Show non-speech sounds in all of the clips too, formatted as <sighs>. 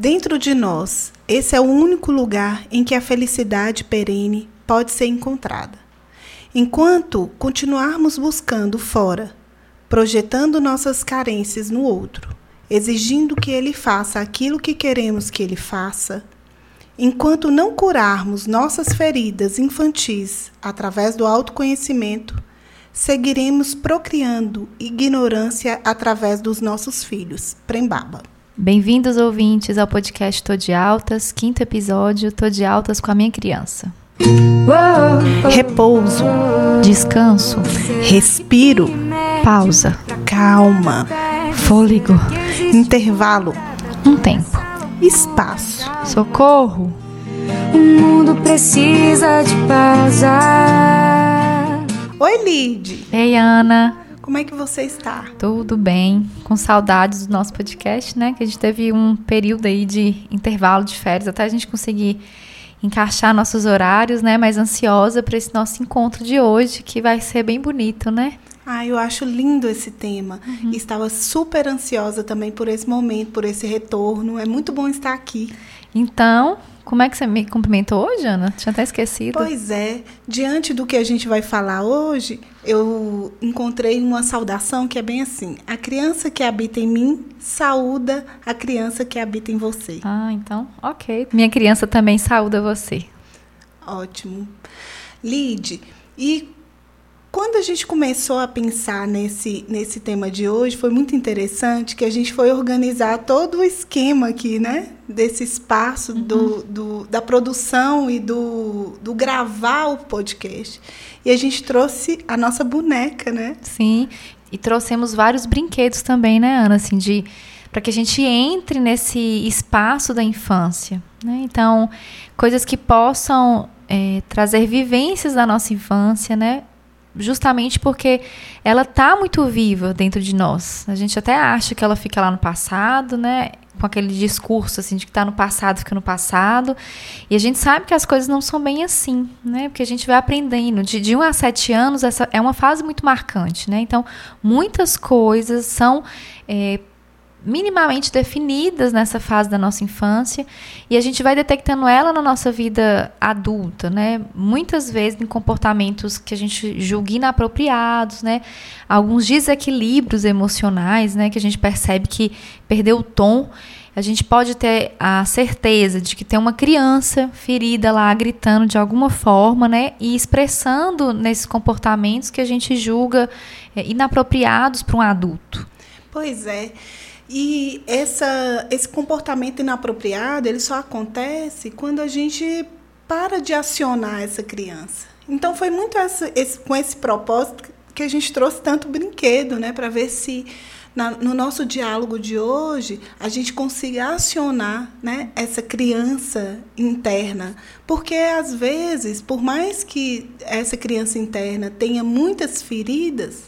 Dentro de nós, esse é o único lugar em que a felicidade perene pode ser encontrada. Enquanto continuarmos buscando fora, projetando nossas carências no outro, exigindo que ele faça aquilo que queremos que ele faça, enquanto não curarmos nossas feridas infantis através do autoconhecimento, seguiremos procriando ignorância através dos nossos filhos. Prembaba. Bem-vindos, ouvintes, ao podcast Tô de Altas, quinto episódio Tô de Altas com a minha criança. Repouso, Descanso, respiro, pausa, calma, fôlego, intervalo, um tempo, espaço. socorro. O mundo precisa de pausa. Oi, Lid. Ei, Ana, Como é que você está? tudo bem? Com saudades do nosso podcast, né? Que a gente teve um período aí de intervalo de férias até a gente conseguir encaixar nossos horários, né? Mas ansiosa para esse nosso encontro de hoje, que vai ser bem bonito, né? Ah, eu acho lindo esse tema. E Estava super ansiosa também por esse momento, por esse retorno. É muito bom estar aqui. Então, como é que você me cumprimentou hoje, Ana? Tinha até esquecido. Pois é, diante do que a gente vai falar hoje, eu encontrei uma saudação que é bem assim: a criança que habita em mim saúda a criança que habita em você. Ah, então, ok. Minha criança também saúda você. Ótimo. Lide, e quando a gente começou a pensar nesse, nesse tema de hoje, foi muito interessante que a gente foi organizar todo o esquema aqui, né? Desse espaço do, do, da produção e do, do gravar o podcast. E a gente trouxe a nossa boneca, né? Sim, e trouxemos vários brinquedos também, né, Ana, assim, de para que a gente entre nesse espaço da infância, né? Então, coisas que possam é, trazer vivências da nossa infância, né? Justamente porque ela tá muito viva dentro de nós. A gente até acha que ela fica lá no passado, né? Com aquele discurso assim de que está no passado, fica no passado. E a gente sabe que as coisas não são bem assim, né? Porque a gente vai aprendendo. De, de 1 a 7 anos, essa é uma fase muito marcante, né? Então, muitas coisas são é, minimamente definidas nessa fase da nossa infância e a gente vai detectando ela na nossa vida adulta, né? Muitas vezes em comportamentos que a gente julga inapropriados, né? Alguns desequilíbrios emocionais, né? Que a gente percebe que perdeu o tom. A gente pode ter a certeza de que tem uma criança ferida lá gritando de alguma forma, né? E expressando nesses comportamentos que a gente julga é, inapropriados para um adulto. Pois é. E essa, esse comportamento inapropriado, ele só acontece quando a gente para de acionar essa criança. Então foi muito essa, esse, com esse propósito que a gente trouxe tanto brinquedo, né, para ver se na, no nosso diálogo de hoje a gente consiga acionar, né, essa criança interna, porque às vezes, por mais que essa criança interna tenha muitas feridas,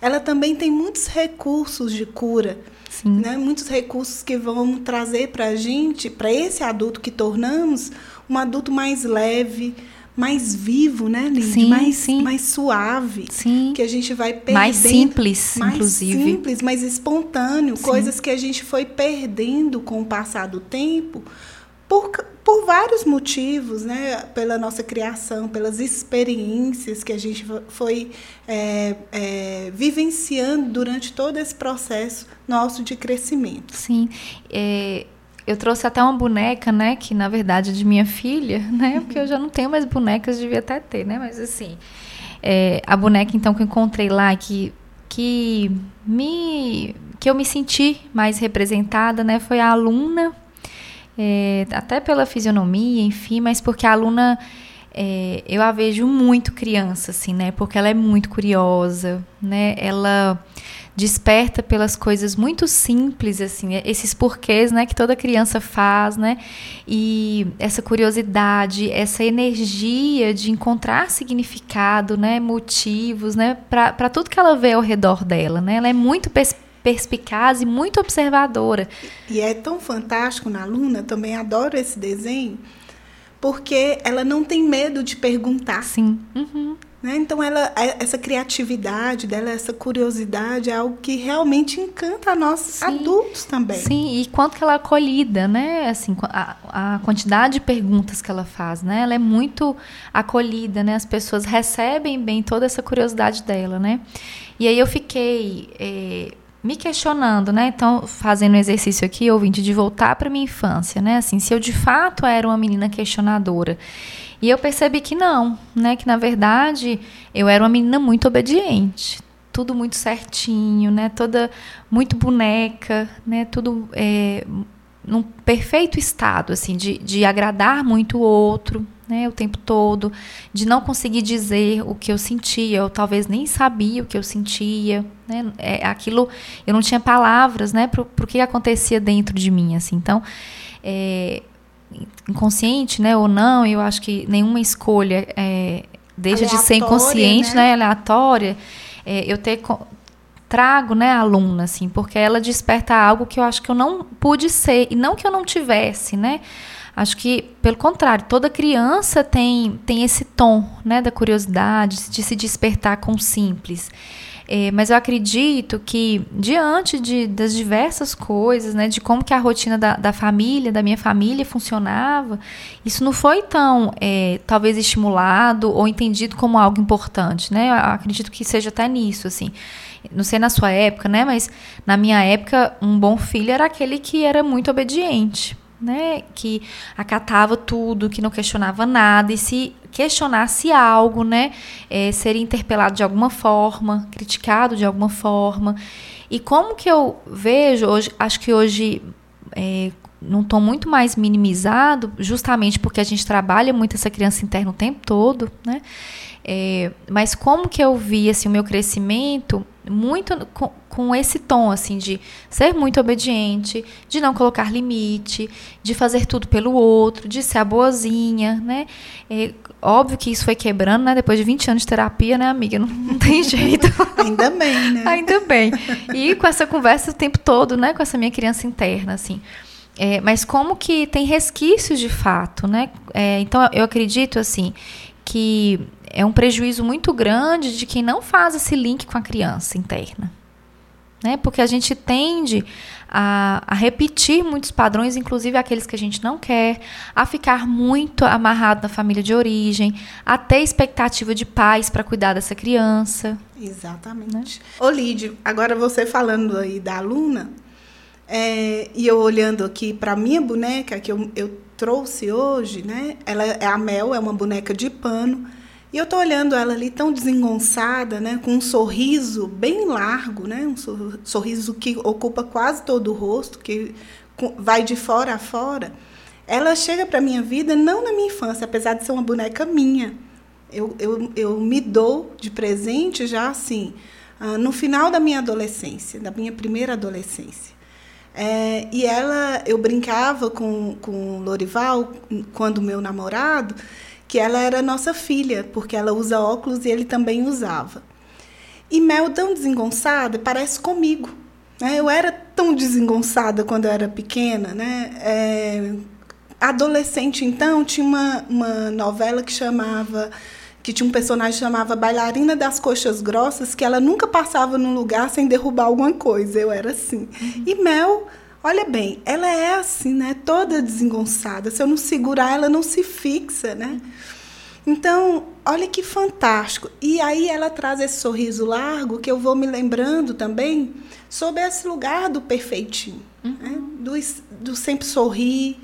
ela também tem muitos recursos de cura. Né? Muitos recursos que vão trazer para a gente, para esse adulto que tornamos, um adulto mais leve, mais vivo, né? Sim, mais, sim. mais suave. Sim. Que a gente vai perdendo. Mais simples, mais inclusive. simples, mais espontâneo. Sim. Coisas que a gente foi perdendo com o passar do tempo por, por vários motivos, né? Pela nossa criação, pelas experiências que a gente foi é, é, vivenciando durante todo esse processo nosso de crescimento. Sim. É, eu trouxe até uma boneca, né? Que na verdade é de minha filha, <laughs> né? Porque eu já não tenho mais bonecas, devia até ter, né? Mas assim, é, a boneca então que eu encontrei lá, que, que, me, que eu me senti mais representada, né? Foi a aluna, é, até pela fisionomia, enfim, mas porque a aluna. é, eu a vejo muito criança, assim, né? Porque ela é muito curiosa, né? Ela desperta pelas coisas muito simples, assim, esses porquês, né, que toda criança faz, né, e essa curiosidade, essa energia de encontrar significado, né, motivos, né, para tudo que ela vê ao redor dela, né, ela é muito perspicaz e muito observadora. E é tão fantástico na aluna, também adoro esse desenho, porque ela não tem medo de perguntar. Sim. Uhum. Né? Então, ela, é, essa criatividade dela, essa curiosidade é algo que realmente encanta a nós sim, adultos também. Sim, e quanto que ela é acolhida, né? Assim, a, a, quantidade de perguntas que ela faz, né? Ela é muito acolhida, né? As pessoas recebem bem toda essa curiosidade dela, né? E aí eu fiquei é, me questionando, né? Então, fazendo o exercício aqui, ouvinte, de voltar para minha infância, né? Assim, se eu de fato era uma menina questionadora e eu percebi que não, né? Que na verdade eu era uma menina muito obediente, tudo muito certinho, né? Toda muito boneca, né? Tudo é, num perfeito estado, assim, de, de agradar muito o outro, né? O tempo todo, de não conseguir dizer o que eu sentia, ou talvez nem sabia o que eu sentia, né? É, aquilo, eu não tinha palavras, né? Para o que acontecia dentro de mim, assim. Então, é, inconsciente, né, ou não, eu acho que nenhuma escolha é, deixa aleatória, de ser inconsciente, né, né aleatória. É, eu ter trago, né, a aluna, assim, porque ela desperta algo que eu acho que eu não pude ser e não que eu não tivesse, né. Acho que, pelo contrário, toda criança tem, tem esse tom, né, da curiosidade, de se despertar com o simples. É, mas eu acredito que, diante de, das diversas coisas, né, de como que a rotina da, da família, da minha família funcionava, isso não foi tão, é, talvez, estimulado ou entendido como algo importante. Né? Eu acredito que seja até nisso, assim. Não sei na sua época, né? Mas na minha época, um bom filho era aquele que era muito obediente né, que acatava tudo, que não questionava nada e se questionasse algo, né, é, seria interpelado de alguma forma, criticado de alguma forma. E como que eu vejo hoje, acho que hoje é, num tom muito mais minimizado, justamente porque a gente trabalha muito essa criança interna o tempo todo, né? É, mas como que eu vi assim, o meu crescimento muito com, com, esse tom assim de ser muito obediente, de não colocar limite, de fazer tudo pelo outro, de ser a boazinha, né? É, óbvio que isso foi quebrando, né? Depois de 20 anos de terapia, né, amiga? Não, não tem <laughs> jeito. Ainda bem, né? Ainda bem. E com essa conversa o tempo todo, né? Com essa minha criança interna, assim. É, mas como que tem resquícios de fato, né? É, então eu acredito assim que é um prejuízo muito grande de quem não faz esse link com a criança interna. Né? Porque a gente tende a, a, repetir muitos padrões, inclusive aqueles que a gente não quer, a ficar muito amarrado na família de origem, a ter expectativa de pais para cuidar dessa criança. Exatamente. Né? Ô, Lídio, agora você falando aí da aluna, é, e eu olhando aqui para minha boneca que eu, eu trouxe hoje, né? Ela é a Mel, é uma boneca de pano. E eu estou olhando ela ali tão desengonçada, né, com um sorriso bem largo, né, um sorriso que ocupa quase todo o rosto, que vai de fora a fora. Ela chega para minha vida não na minha infância, apesar de ser uma boneca minha. Eu, eu, eu me dou de presente já assim, ah, no final da minha adolescência, da minha primeira adolescência. É, e ela, eu brincava com, com o Lorival, quando meu namorado, que ela era nossa filha, porque ela usa óculos e ele também usava. E Mel, tão desengonçada, parece comigo. Né? Eu era tão desengonçada quando eu era pequena. Né? É, adolescente, então, tinha uma, uma novela que chamava que tinha um personagem que chamava Bailarina das Coxas Grossas, que ela nunca passava num lugar sem derrubar alguma coisa. Eu era assim. Uhum. E Mel Olha bem, ela é assim, né? Toda desengonçada. Se eu não segurar, ela não se fixa, né? Então, olha que fantástico. E aí ela traz esse sorriso largo que eu vou me lembrando também sobre esse lugar do perfeitinho, uhum. né? do, do sempre sorrir,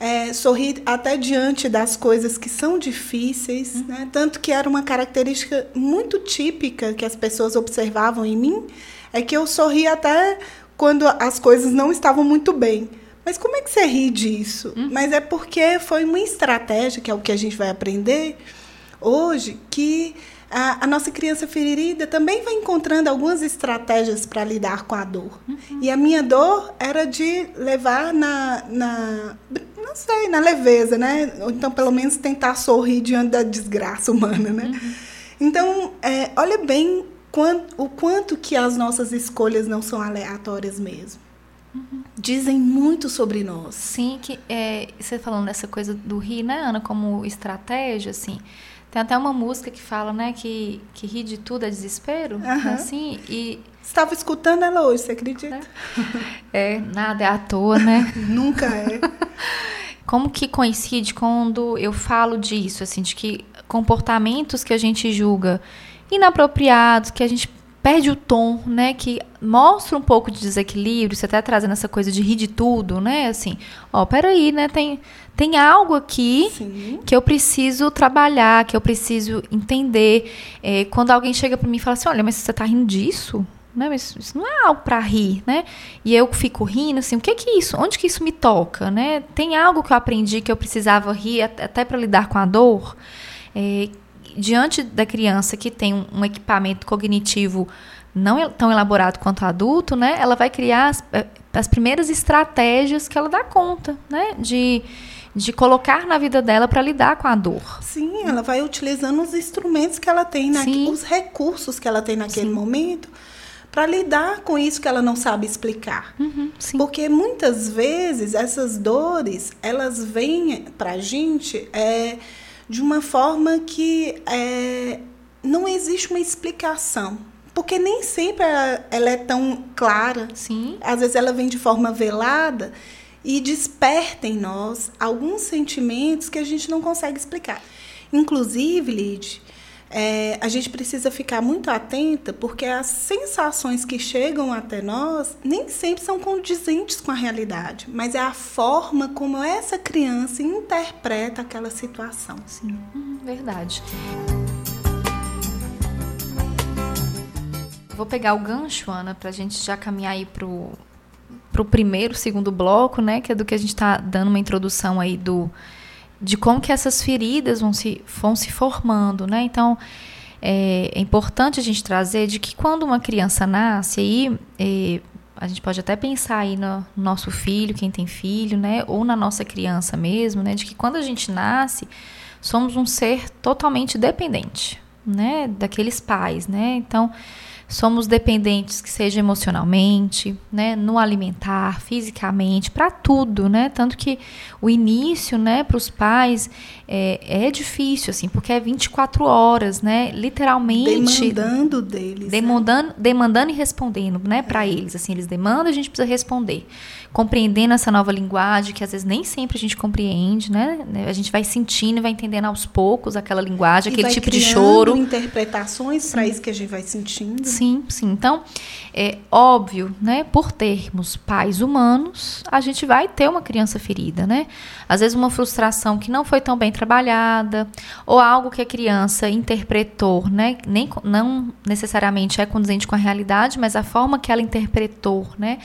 é, sorrir até diante das coisas que são difíceis, uhum. né? tanto que era uma característica muito típica que as pessoas observavam em mim, é que eu sorria até quando as coisas não estavam muito bem. Mas como é que você ri disso? Hum. Mas é porque foi uma estratégia, que é o que a gente vai aprender hoje, que a, a nossa criança ferida também vai encontrando algumas estratégias para lidar com a dor. Uhum. E a minha dor era de levar na, na, não sei, na leveza, né? Ou então, pelo menos, tentar sorrir diante da desgraça humana, né? Uhum. Então, é, olha bem quanto, o quanto que as nossas escolhas não são aleatórias mesmo. Uhum. Dizem muito sobre nós. Sim, que é, você falando dessa coisa do rir, né, Ana, como estratégia, assim, Tem até uma música que fala, né, que, que rir de tudo é desespero, Aham. assim, e Estava escutando ela hoje, você acredita? Né? é, nada é à toa, né? <laughs> Nunca é. Como que coincide quando eu falo disso, assim, de que comportamentos que a gente julga inapropriados, que a gente perde o tom, né, que mostra um pouco de desequilíbrio, você até trazendo essa coisa de rir de tudo, né, assim, ó, peraí, né, tem, tem algo aqui Sim. que eu preciso trabalhar, que eu preciso entender. É, quando alguém chega para mim e fala assim, olha, mas você tá rindo disso? Né? Mas isso não é algo para rir, né? E eu fico rindo, assim, o que que é isso? Onde que isso me toca, né? Tem algo que eu aprendi que eu precisava rir at- até para lidar com a dor? É, diante da criança que tem um, equipamento cognitivo não tão elaborado quanto adulto, né? Ela vai criar as, eh, as primeiras estratégias que ela dá conta, né? De, de colocar na vida dela para lidar com a dor. Sim, ela vai utilizando os instrumentos que ela tem, Sim. os recursos que ela tem naquele momento, para lidar com isso que ela não sabe explicar. Uhum, sim. Porque muitas vezes essas dores, elas vêm para a gente é, de uma forma que é, não existe uma explicação. Porque nem sempre ela, é tão clara. Sim. Às vezes ela vem de forma velada e desperta em nós alguns sentimentos que a gente não consegue explicar. Inclusive, Lid, é, a gente precisa ficar muito atenta porque as sensações que chegam até nós nem sempre são condizentes com a realidade, mas é a forma como essa criança interpreta aquela situação. Sim, hum, verdade. Vou pegar o gancho, Ana, para a gente já caminhar aí pro, pro primeiro, segundo bloco, né? Que é do que a gente está dando uma introdução aí do de como que essas feridas vão se, vão se formando, né? Então, é, é importante a gente trazer de que quando uma criança nasce, aí é, a gente pode até pensar aí no nosso filho, quem tem filho, né? Ou na nossa criança mesmo, né? De que quando a gente nasce, somos um ser totalmente dependente, né? Daqueles pais, né? Então, somos dependentes que seja emocionalmente, né, no alimentar, fisicamente, para tudo, né? Tanto que o início, né, para os pais é, é difícil, assim, porque é 24 horas, né? Literalmente Demandando deles. né? demandando, demandando e respondendo, né, para eles. Assim, eles demandam, a gente precisa responder. Compreendendo essa nova linguagem, que às vezes nem sempre a gente compreende, né? A gente vai sentindo e vai entendendo aos poucos aquela linguagem, E aquele tipo de choro. interpretações para isso que a gente vai sentindo. Sim, sim. Então, é óbvio, né? Por termos pais humanos, a gente vai ter uma criança ferida, né? Às vezes uma frustração que não foi tão bem trabalhada, ou algo que a criança interpretou, né? Nem, não necessariamente é condizente com a realidade, mas a forma que ela interpretou, né?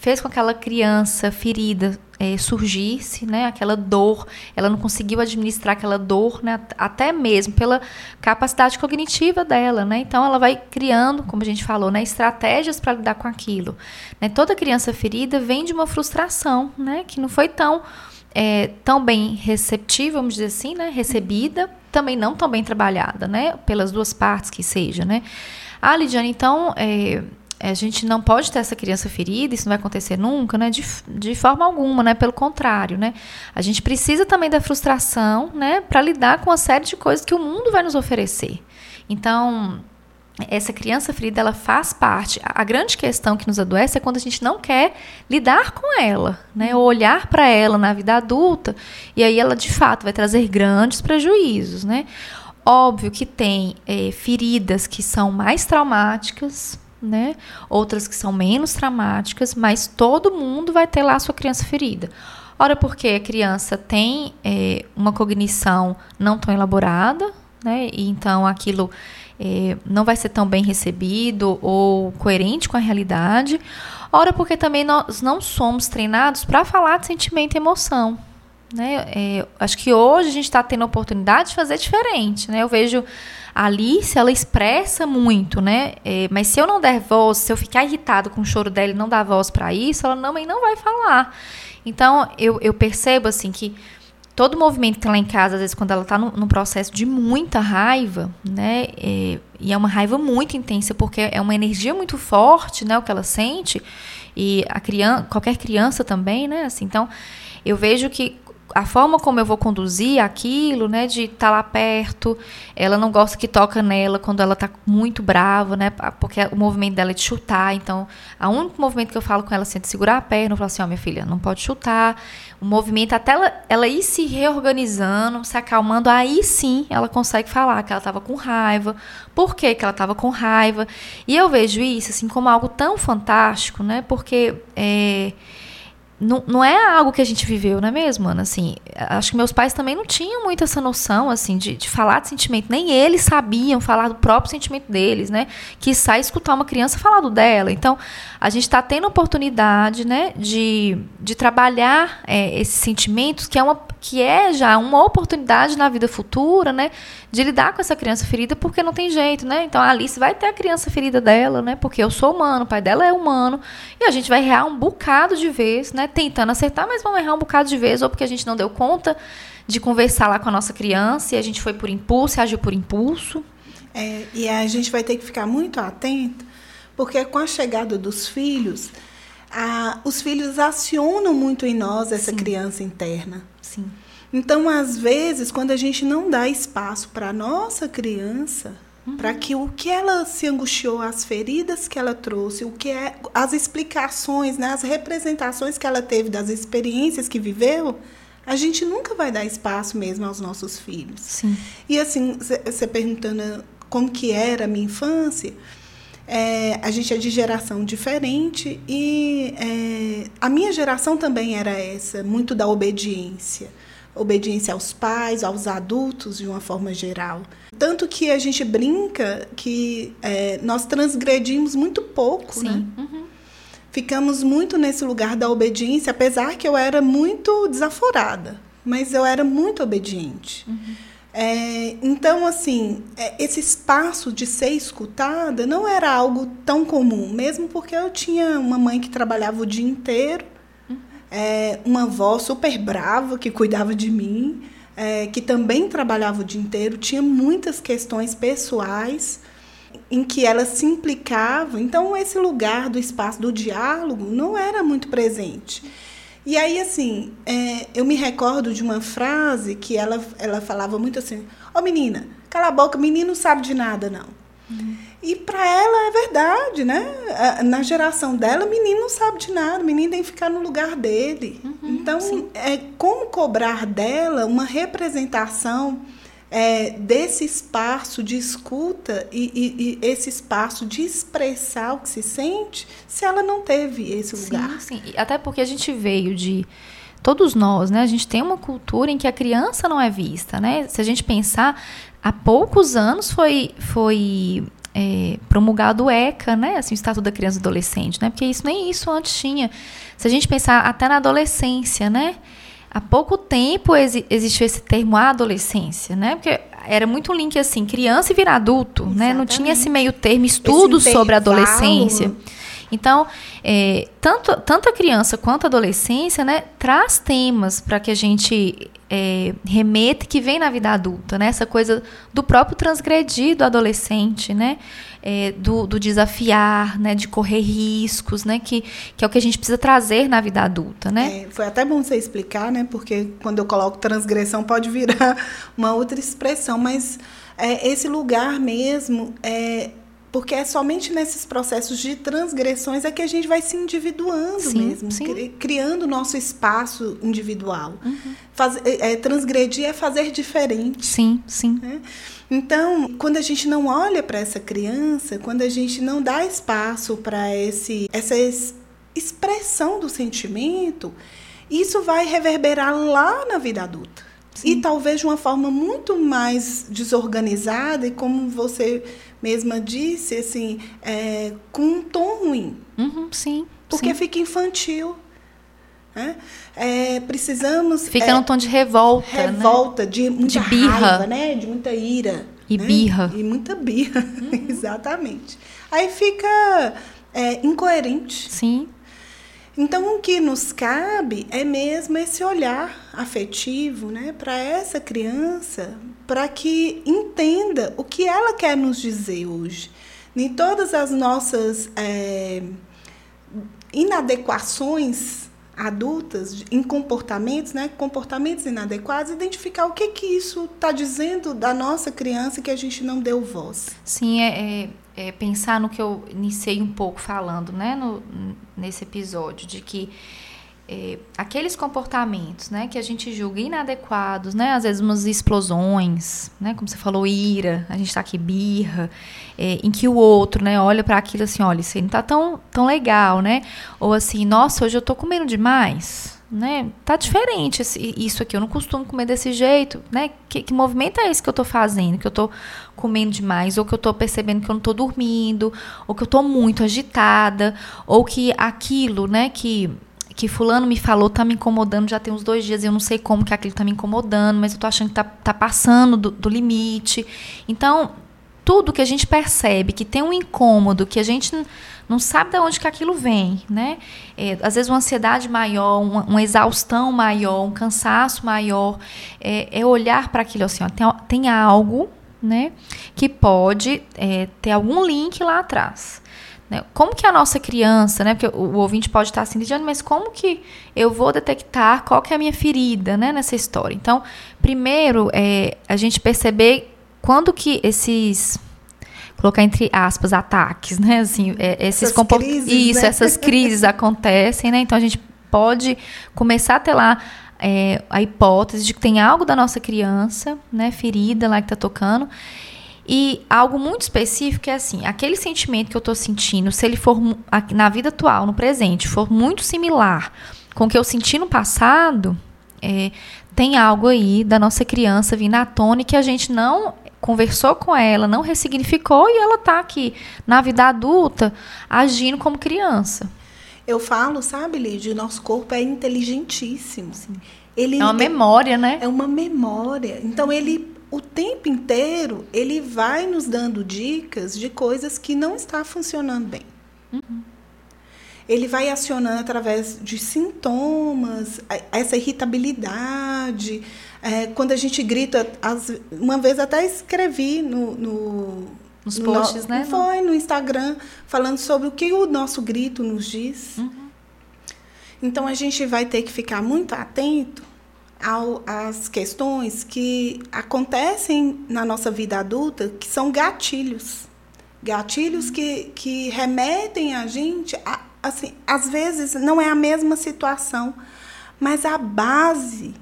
Fez com que aquela criança ferida eh, surgisse, né? Aquela dor, ela não conseguiu administrar aquela dor, né? at- Até mesmo pela capacidade cognitiva dela, né? Então ela vai criando, como a gente falou, né? Estratégias para lidar com aquilo. Né? Toda criança ferida vem de uma frustração, né? Que não foi tão é, tão bem receptiva, vamos dizer assim, né? Recebida, também não tão bem trabalhada, né? Pelas duas partes que seja, né? Ah, Lidiane, então é, a gente não pode ter essa criança ferida, isso não vai acontecer nunca, né? De, de forma alguma, né? Pelo contrário, né? A gente precisa também da frustração, né? Para lidar com uma série de coisas que o mundo vai nos oferecer. Então, essa criança ferida, ela faz parte. A grande questão que nos adoece é quando a gente não quer lidar com ela, né? Ou olhar para ela na vida adulta, e aí ela de fato vai trazer grandes prejuízos, né? Óbvio que tem eh, feridas que são mais traumáticas, né? Outras que são menos traumáticas, mas todo mundo vai ter lá a sua criança ferida. Ora, porque a criança tem eh, uma cognição não tão elaborada, né? E então aquilo eh, não vai ser tão bem recebido ou coerente com a realidade. Ora, porque também nós não somos treinados para falar de sentimento e emoção. Né? É, acho que hoje a gente está tendo a oportunidade de fazer diferente. Né? Eu vejo a Alice, ela expressa muito, né? É, mas se eu não der voz, se eu ficar irritado com o choro dela e não dar voz para isso, ela também não vai falar. Então, eu, eu percebo assim que todo movimento que lá em casa, às vezes, quando ela está num processo de muita raiva, né? é, e é uma raiva muito intensa, porque é uma energia muito forte, né? O que ela sente. E a criança, qualquer criança também, né? Assim, então, eu vejo que a forma como eu vou conduzir aquilo, né, de estar tá lá perto. Ela não gosta que toca nela quando ela está muito brava, né, porque o movimento dela é de chutar. Então, o único movimento que eu falo com ela assim, é de segurar a perna, eu falo assim, ó, oh, minha filha, não pode chutar. O movimento até ela, ela ir se reorganizando, se acalmando, aí sim ela consegue falar que ela estava com raiva. Por que, que ela estava com raiva? E eu vejo isso assim como algo tão fantástico, né, porque é, não, não é algo que a gente viveu, não é mesmo, Ana? Assim, acho que meus pais também não tinham muito essa noção, assim, de, de falar de sentimento. Nem eles sabiam falar do próprio sentimento deles, né? Que sai escutar uma criança falar do dela. Então, a gente está tendo oportunidade, né, de, de trabalhar é, esses sentimentos, que é, uma, que é já uma oportunidade na vida futura, né? De lidar com essa criança ferida, porque não tem jeito, né? Então, a Alice vai ter a criança ferida dela, né? Porque eu sou humano, o pai dela é humano. E a gente vai errar um bocado de vez, né? tentando acertar, mas vamos errar um bocado de vez, ou porque a gente não deu conta de conversar lá com a nossa criança e a gente foi por impulso, agiu por impulso. É, e a gente vai ter que ficar muito atento, porque com a chegada dos filhos, a, os filhos acionam muito em nós essa Sim. criança interna. Sim. Então, às vezes, quando a gente não dá espaço para a nossa criança, Uhum. Para que o que ela se angustiou, as feridas que ela trouxe, o que é as explicações, né, as representações que ela teve das experiências que viveu, a gente nunca vai dar espaço mesmo aos nossos filhos. Sim. E assim, você perguntando como que era a minha infância, é, a gente é de geração diferente e é, a minha geração também era essa, muito da obediência obediência aos pais, aos adultos de uma forma geral. Tanto que a gente brinca que é, nós transgredimos muito pouco, Sim. né? Uhum. Ficamos muito nesse lugar da obediência, apesar que eu era muito desaforada, mas eu era muito obediente. Uhum. É, então, assim, é, esse espaço de ser escutada não era algo tão comum, mesmo porque eu tinha uma mãe que trabalhava o dia inteiro é, uma avó super brava que cuidava de mim, é, que também trabalhava o dia inteiro, tinha muitas questões pessoais em que ela se implicava. Então, esse lugar do espaço do diálogo não era muito presente. E aí, assim, é, eu me recordo de uma frase que ela, ela falava muito assim: Ô oh, menina, cala a boca, menino não sabe de nada, não. Uhum. E para ela é verdade, né? Na geração dela, o menino não sabe de nada, o menino tem que ficar no lugar dele. Uhum, então, sim. é como cobrar dela uma representação é, desse espaço de escuta e, e, e, esse espaço de expressar o que se sente, se ela não teve esse lugar. Sim, sim. Até porque a gente veio de todos nós, né? A gente tem uma cultura em que a criança não é vista, né? Se a gente pensar, há poucos anos foi foi é, promulgado o ECA, né, assim, o Estatuto da Criança e Adolescente, né, porque isso nem isso antes tinha. Se a gente pensar até na adolescência, né, há pouco tempo exi existiu esse termo adolescência, né, porque era muito um link assim, criança e virar adulto, Exatamente. né, não tinha esse meio termo, estudos sobre adolescência. Então, é, tanto, tanto a criança quanto a adolescência, né, traz temas para que a gente é, remeta que vem na vida adulta, né? Essa coisa do próprio transgredir do adolescente, né? É, do, do, desafiar, né? De correr riscos, né? Que, que é o que a gente precisa trazer na vida adulta, né? É, foi até bom você explicar, né? Porque quando eu coloco transgressão pode virar <laughs> uma outra expressão, mas é, esse lugar mesmo é porque é somente nesses processos de transgressões é que a gente vai se individuando sim, mesmo, sim. criando nosso espaço individual. Uhum. Faz, é, é, transgredir é fazer diferente. Sim, sim. Né? Então, quando a gente não olha para essa criança, quando a gente não dá espaço para esse essa expressão do sentimento, isso vai reverberar lá na vida adulta. Sim. E talvez de uma forma muito mais desorganizada e como você mesma disse, assim, é, com um tom ruim. Uhum, sim. Porque sim. fica infantil. Né? É, precisamos. Fica é, num tom de revolta. Revolta, né? de muita de birra. raiva, né? De muita ira. E né? birra. E muita birra. <laughs> Uhum. Exatamente. Aí fica é, incoerente. Sim. Então, o que nos cabe é mesmo esse olhar afetivo né, para essa criança, para que entenda o que ela quer nos dizer hoje. Nem todas as nossas é, inadequações adultas em comportamentos, né, comportamentos inadequados, identificar o que que isso está dizendo da nossa criança que a gente não deu voz. Sim, é, é, é, pensar no que eu iniciei um pouco falando, né, no, nesse episódio, de que é, aqueles comportamentos, né, que a gente julga inadequados, né, às vezes umas explosões, né, como você falou, ira, a gente está aqui birra, é, em que o outro, né, olha para aquilo assim, olha, isso aí não tá tão, tão legal, né, ou assim, nossa, hoje eu tô comendo demais, né, tá diferente esse, isso aqui, eu não costumo comer desse jeito, né, que, que movimento é esse que eu tô fazendo, que eu tô comendo demais, ou que eu tô percebendo que eu não tô dormindo, ou que eu tô muito agitada, ou que aquilo, né, que que fulano me falou tá me incomodando já tem uns dois dias e eu não sei como que aquilo tá me incomodando, mas eu tô achando que tá, tá passando do, do limite. Então, tudo que a gente percebe que tem um incômodo, que a gente não sabe de onde que aquilo vem, né? É, às vezes uma ansiedade maior, uma, uma, exaustão maior, um cansaço maior, é, é olhar para aquilo assim, ó, tem, tem algo, né, que pode é, ter algum link lá atrás. Né? Como que a nossa criança, né? Porque o, ouvinte pode estar assim, Lidiane, mas como que eu vou detectar qual que é a minha ferida né, nessa história? Então, primeiro, é a gente perceber quando que esses colocar entre aspas ataques, né? Assim, é, esses comport... isso, né? essas crises <laughs> acontecem, né? Então a gente pode começar a ter lá é, a hipótese de que tem algo da nossa criança, né, ferida lá que está tocando, e algo muito específico é assim, aquele sentimento que eu estou sentindo, se ele for na vida atual, no presente, for muito similar com o que eu senti no passado, é, tem algo aí da nossa criança vindo à tona e que a gente não conversou com ela, não ressignificou e ela está aqui na vida adulta agindo como criança. Eu falo, sabe, Lídia, o nosso corpo é inteligentíssimo. Sim. Ele é uma memória, né? É uma memória. Então ele o tempo inteiro ele vai nos dando dicas de coisas que não está funcionando bem. Uhum. Ele vai acionando através de sintomas, essa irritabilidade. É, quando a gente grita, as, uma vez até escrevi no, no nos no, posts, né? Foi no Instagram falando sobre o que o nosso grito nos diz. Uhum. Então a gente vai ter que ficar muito atento ao, às questões que acontecem na nossa vida adulta, que são gatilhos. Gatilhos que, que remetem a gente, a, assim, às vezes não é a mesma situação, mas a base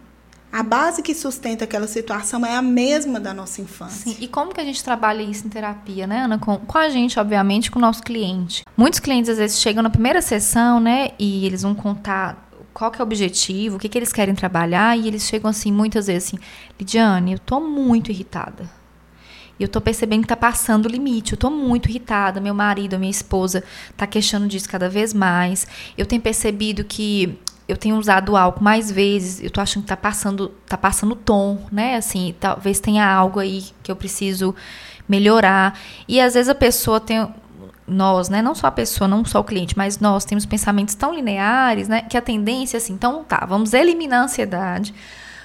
a base que sustenta aquela situação é a mesma da nossa infância. Sim. E como que a gente trabalha isso em terapia, né, Ana? Com, com a gente, obviamente, com o nosso cliente. Muitos clientes, às vezes, chegam na primeira sessão, né, e eles vão contar qual que é o objetivo, o que, que eles querem trabalhar, e eles chegam assim, muitas vezes assim, Lidiane, eu tô muito irritada. E eu tô percebendo que tá passando o limite, eu tô muito irritada, meu marido, minha esposa tá queixando disso cada vez mais. Eu tenho percebido que eu tenho usado álcool mais vezes, eu tô achando que tá passando, tá passando tom, né? Assim, talvez tenha algo aí que eu preciso melhorar. E às vezes a pessoa tem nós, né, não só a pessoa, não só o cliente, mas nós temos pensamentos tão lineares, né, que a tendência é assim, então tá, vamos eliminar a ansiedade,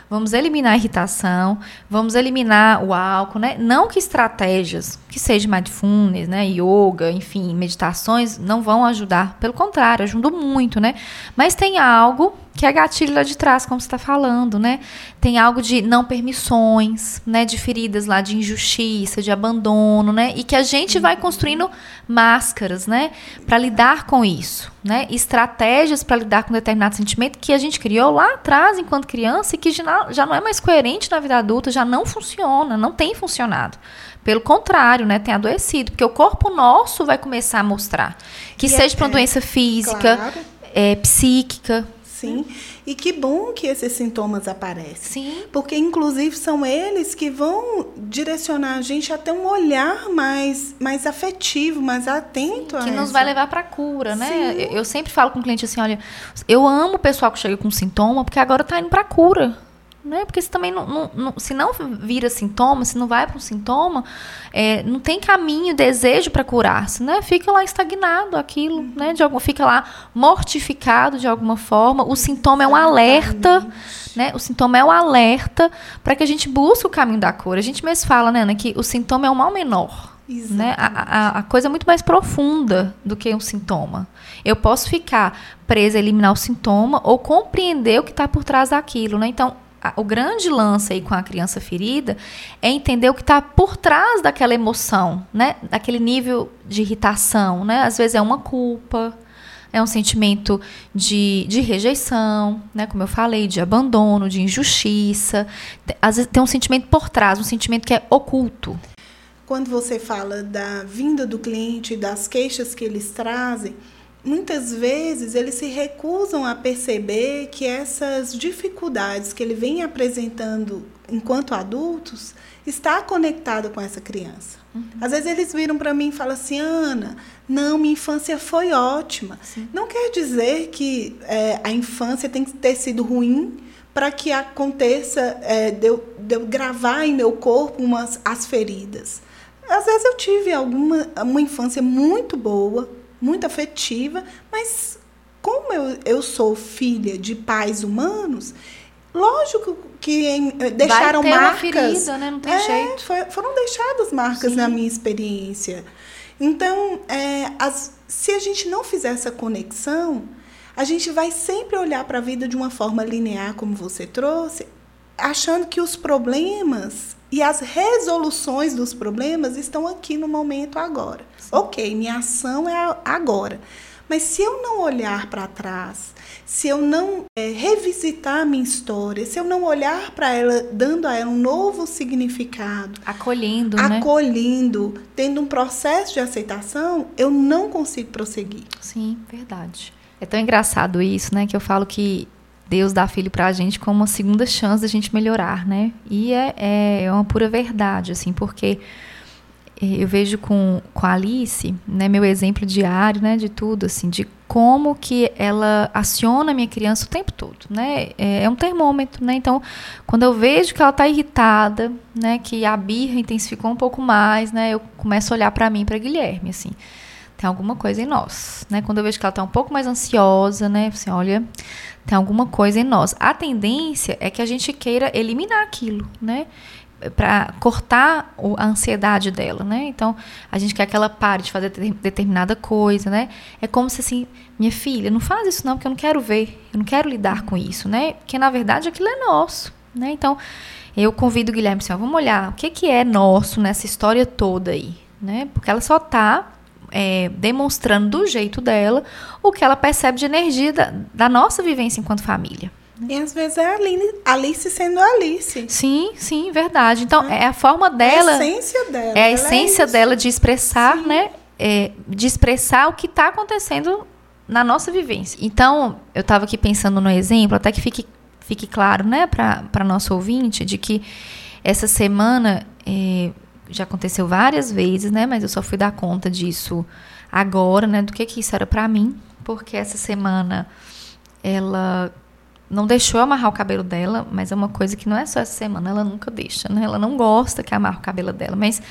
Vamos eliminar a irritação, vamos eliminar o álcool, né? Não que estratégias, que seja mindfulness, né, yoga, enfim, meditações não vão ajudar, pelo contrário, ajudam muito, né? Mas tem algo que é gatilho lá de trás, como você está falando, né? Tem algo de não permissões, né? De feridas lá de injustiça, de abandono, né? E que a gente vai construindo máscaras, né? Para lidar com isso, né? Estratégias para lidar com determinado sentimento que a gente criou lá atrás, enquanto criança, e que já não é mais coerente na vida adulta, já não funciona, não tem funcionado. Pelo contrário, né, tem adoecido, porque o corpo nosso vai começar a mostrar. Que e seja é, para uma doença física, claro. é, psíquica, Sim. E que bom que esses sintomas aparecem. Sim. Porque, inclusive, são eles que vão direcionar a gente a ter um olhar mais, mais afetivo, mais atento Sim, Que nos vai levar para a cura, né? Sim. Eu sempre falo com o cliente assim: olha, eu amo o pessoal que chega com sintoma, porque agora está indo para a cura né? Porque se também não, não, não, se não vira sintoma, se não vai para um sintoma, é, não tem caminho, desejo para curar-se, né? Fica lá estagnado aquilo, uhum. né? De algum, fica lá mortificado de alguma forma. O sintoma é um alerta, né? O sintoma é um alerta para que a gente busque o caminho da cura. A gente mesmo fala, né, Ana, que o sintoma é o mal menor. Né? A, a, a, coisa é muito mais profunda do que um sintoma. Eu posso ficar presa a eliminar o sintoma ou compreender o que está por trás daquilo. Né? Então, o grande lance aí com a criança ferida é entender o que está por trás daquela emoção, né? daquele nível de irritação. Né? Às vezes é uma culpa, é um sentimento de, de rejeição, né? Como eu falei, de abandono, de injustiça. Às vezes tem um sentimento por trás, um sentimento que é oculto. Quando você fala da vinda do cliente, das queixas que eles trazem, muitas vezes eles se recusam a perceber que essas dificuldades que ele vem apresentando enquanto adultos está conectado com essa criança. Uhum. Às vezes eles viram para mim e falam assim, Ana, não, minha infância foi ótima. Sim. Não quer dizer que é, a infância tem que ter sido ruim para que aconteça é, de, eu, de eu gravar em meu corpo umas, as feridas. Às vezes eu tive alguma uma infância muito boa, muito afetiva, mas como eu, eu sou filha de pais humanos, Lógico que eh, deixaram Vai ter marcas. Uma ferida, né? Não tem é, jeito. Foi, foram deixadas marcas Sim. na minha experiência. Então, é, as, se a gente não fizer essa conexão, a gente vai sempre olhar para a vida de uma forma linear, como você trouxe, achando que os problemas e as resoluções dos problemas estão aqui no momento agora. Sim. Ok, minha ação é agora. Mas se eu não olhar para trás, se eu não é, revisitar a minha história, se eu não olhar para ela, dando a ela um novo significado, acolhendo, né? acolhendo, tendo um processo de aceitação, eu não consigo prosseguir. Sim, verdade. É tão engraçado isso, né? Que eu falo que Deus dá filho para a gente como uma segunda chance da gente melhorar, né? E é, é uma pura verdade, assim, porque eu vejo com, com a Alice, né, meu exemplo diário, né, de tudo, assim, de como que ela aciona a minha criança o tempo todo, né, é, é um termômetro, né, então, quando eu vejo que ela está irritada, né, que a birra intensificou um pouco mais, né, eu começo a olhar para mim, para Guilherme, assim, tem alguma coisa em nós, né, quando eu vejo que ela está um pouco mais ansiosa, né, assim, olha, tem alguma coisa em nós. A tendência é que a gente queira eliminar aquilo, né, para cortar a ansiedade dela, né? Então, a gente quer que ela pare de fazer determinada coisa, né? É como se assim, minha filha, não faz isso não, porque eu não quero ver, eu não quero lidar com isso, né? Porque na verdade aquilo é nosso, né? Então, eu convido o Guilherme assim, ó, vamos olhar o que que é nosso nessa história toda aí, né? Porque ela só tá é, demonstrando do jeito dela o que ela percebe de energia da, da nossa vivência enquanto família, e às vezes é a Alice sendo a Alice. Sim, sim, verdade. Então, é, é a forma dela. É a essência dela. É a é essência é dela de expressar, sim. né? É, de expressar o que está acontecendo na nossa vivência. Então, eu estava aqui pensando no exemplo, até que fique, fique claro, né, para nosso ouvinte, de que essa semana é, já aconteceu várias vezes, né? Mas eu só fui dar conta disso agora, né? Do que, que isso era para mim, porque essa semana ela não deixou amarrar o cabelo dela, mas é uma coisa que não é só essa semana, ela nunca deixa, né? Ela não gosta que amarre o cabelo dela, mas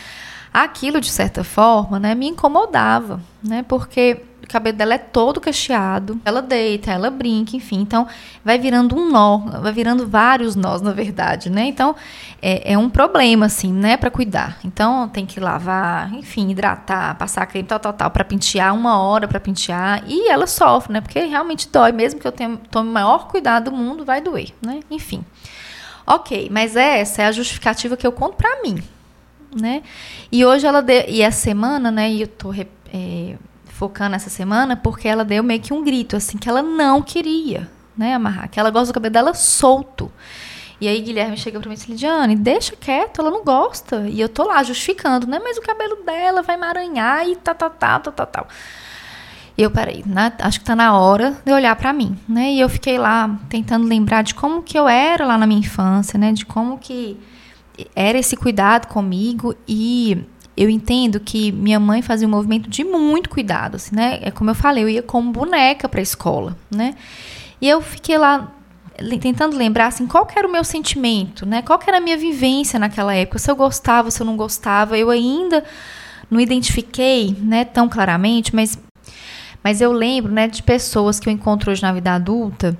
aquilo de certa forma, né, me incomodava, né? Porque o cabelo dela é todo cacheado, ela deita, ela brinca, enfim. Então, vai virando um nó, vai virando vários nós, na verdade, né? Então, é, é um problema, assim, né, para cuidar. Então, tem que lavar, enfim, hidratar, passar creme, tal, tal, tal, para pentear, uma hora para pentear. E ela sofre, né? Porque realmente dói, mesmo que eu tenha, tome o maior cuidado do mundo, vai doer, né? Enfim. Ok, mas essa é a justificativa que eu conto para mim, né? E hoje ela deu, e essa semana, né, e eu tô é, focando essa semana porque ela deu meio que um grito, assim, que ela não queria, né, amarrar, que ela gosta do cabelo dela solto. E aí Guilherme chega pra mim e diz, Lidiane, deixa quieto, ela não gosta. E eu tô lá justificando, né, mas o cabelo dela vai emaranhar e tal, tal, tal, tal, tal, tal. E eu parei, né? acho que tá na hora de olhar para mim, né? E eu fiquei lá tentando lembrar de como que eu era lá na minha infância, né? De como que era esse cuidado comigo e eu entendo que minha mãe fazia um movimento de muito cuidado, assim, né? É como eu falei, eu ia como boneca para a escola, né? E eu fiquei lá tentando lembrar assim, qual era o meu sentimento, né? Qual era a minha vivência naquela época, se eu gostava, se eu não gostava, eu ainda não identifiquei, né, tão claramente, mas mas eu lembro, né, de pessoas que eu encontro hoje na vida adulta,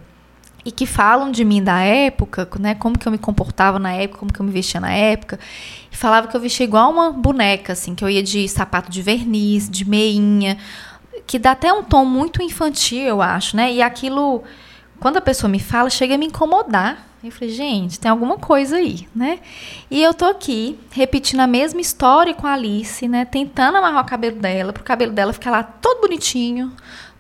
e que falam de mim da época, né? Como que eu me comportava na época, como que eu me vestia na época. E falava que eu vestia igual uma boneca, assim, que eu ia de sapato de verniz, de meinha, que dá até um tom muito infantil, eu acho, né? E aquilo, quando a pessoa me fala, chega a me incomodar. Eu falei, gente, tem alguma coisa aí, né? E eu tô aqui, repetindo a mesma história com a Alice, né? Tentando amarrar o cabelo dela, pro cabelo dela ficar lá todo bonitinho,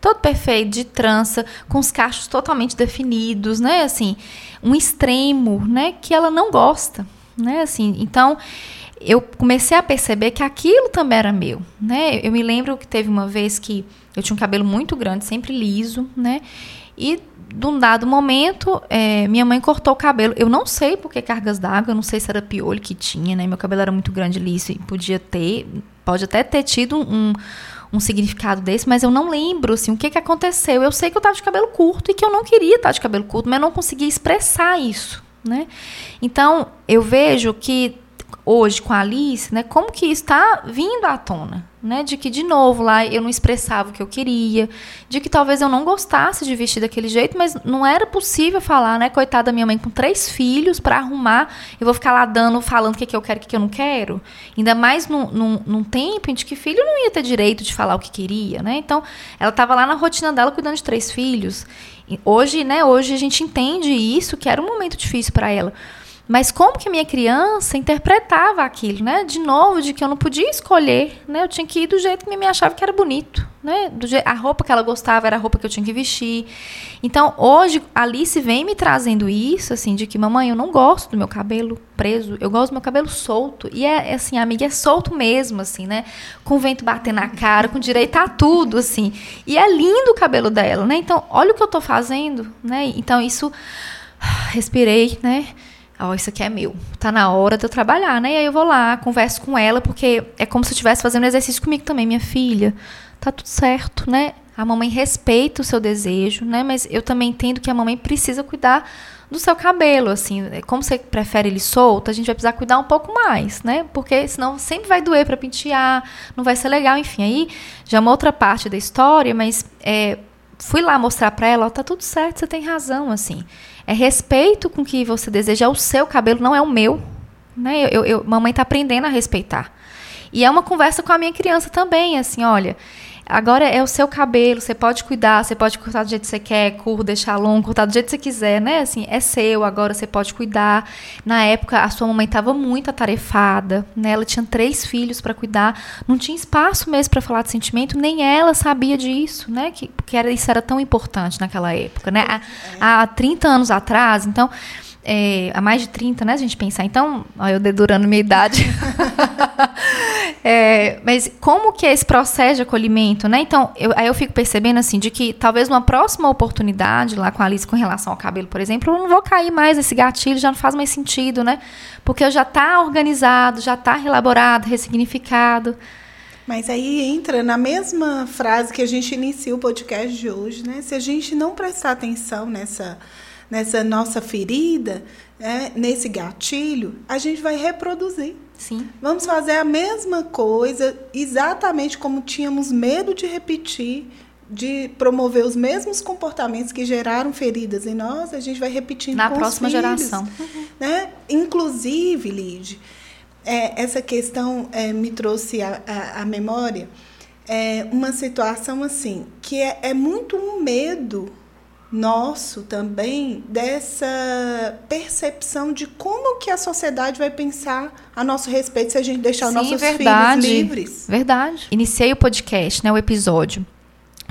todo perfeito, de trança, com os cachos totalmente definidos, né? Assim, um extremo, né? Que ela não gosta, né? Assim, então eu comecei a perceber que aquilo também era meu, né? Eu me lembro que teve uma vez que eu tinha um cabelo muito grande, sempre liso, né? E de um dado momento, é, minha mãe cortou o cabelo. Eu não sei por que cargas d'água, eu não sei se era piolho que tinha, né? Meu cabelo era muito grande, liso, e podia ter, pode até ter tido um, um significado desse, mas eu não lembro assim, o que, que aconteceu. Eu sei que eu estava de cabelo curto e que eu não queria estar de cabelo curto, mas eu não conseguia expressar isso. Né? Então, eu vejo que hoje com a Alice, né, como que está vindo à tona, né, de que de novo lá eu não expressava o que eu queria, de que talvez eu não gostasse de vestir daquele jeito, mas não era possível falar, né, coitada da minha mãe com três filhos para arrumar, eu vou ficar lá dando, falando o que, que eu quero, o que, que eu não quero, ainda mais num, num, num tempo em que filho não ia ter direito de falar o que queria, né, então ela estava lá na rotina dela cuidando de três filhos, hoje, né, hoje a gente entende isso que era um momento difícil para ela. Mas como que minha criança interpretava aquilo, né? De novo, de que eu não podia escolher, né? Eu tinha que ir do jeito que mãe achava que era bonito, né? Do jeito, a roupa que ela gostava era a roupa que eu tinha que vestir. Então, hoje, a Alice vem me trazendo isso, assim, de que, mamãe, eu não gosto do meu cabelo preso, eu gosto do meu cabelo solto. E é, é assim, amiga, é solto mesmo, assim, né? Com o vento batendo na cara, com direito a tudo, assim. E é lindo o cabelo dela, né? Então, olha o que eu tô fazendo, né? Então, isso... <sighs> Respirei, né? Ó, oh, isso aqui é meu, tá na hora de eu trabalhar, né? E aí eu vou lá, converso com ela, porque é como se eu estivesse fazendo exercício comigo também, minha filha. Tá tudo certo, né? A mamãe respeita o seu desejo, né? Mas eu também entendo que a mamãe precisa cuidar do seu cabelo, assim, é como você prefere ele solto, a gente vai precisar cuidar um pouco mais, né? Porque senão sempre vai doer para pentear, não vai ser legal, enfim. Aí já é uma outra parte da história, mas é, fui lá mostrar para ela, ó, tá tudo certo, você tem razão, assim. É respeito com que você deseja o seu cabelo, não é o meu. Né? Eu, eu, mamãe está aprendendo a respeitar. E é uma conversa com a minha criança também, assim, olha, Agora é o seu cabelo, você pode cuidar, você pode cortar do jeito que você quer, curto, deixar longo, cortar do jeito que você quiser, né? Assim, é seu, agora você pode cuidar. Na época, a sua mamãe estava muito atarefada, né? Ela tinha três filhos para cuidar, não tinha espaço mesmo para falar de sentimento, nem ela sabia disso, né? Que, porque era, isso era tão importante naquela época, né? Há, há 30 anos atrás, então é, há mais de 30, né? A gente pensar. Então, ó, eu dedurando minha idade. <laughs> é, mas como que é esse processo de acolhimento, né? Então, eu, aí eu fico percebendo, assim, de que talvez uma próxima oportunidade lá com a Alice com relação ao cabelo, por exemplo, eu não vou cair mais nesse gatilho, já não faz mais sentido, né? Porque já está organizado, já está elaborado, ressignificado. Mas aí entra na mesma frase que a gente inicia o podcast de hoje, né? Se a gente não prestar atenção nessa nessa nossa ferida, é, nesse gatilho, a gente vai reproduzir. Sim. Vamos fazer a mesma coisa, exatamente como tínhamos medo de repetir, de promover os mesmos comportamentos que geraram feridas em nós, a gente vai repetindo na próxima os filhos, geração. Né? Inclusive, Lide, é, essa questão é, me trouxe à memória é, uma situação assim, que é, é muito um medo nosso também dessa percepção de como que a sociedade vai pensar a nosso respeito se a gente deixar Sim, nossos verdade, filhos livres. Verdade. Iniciei o podcast, né, o episódio,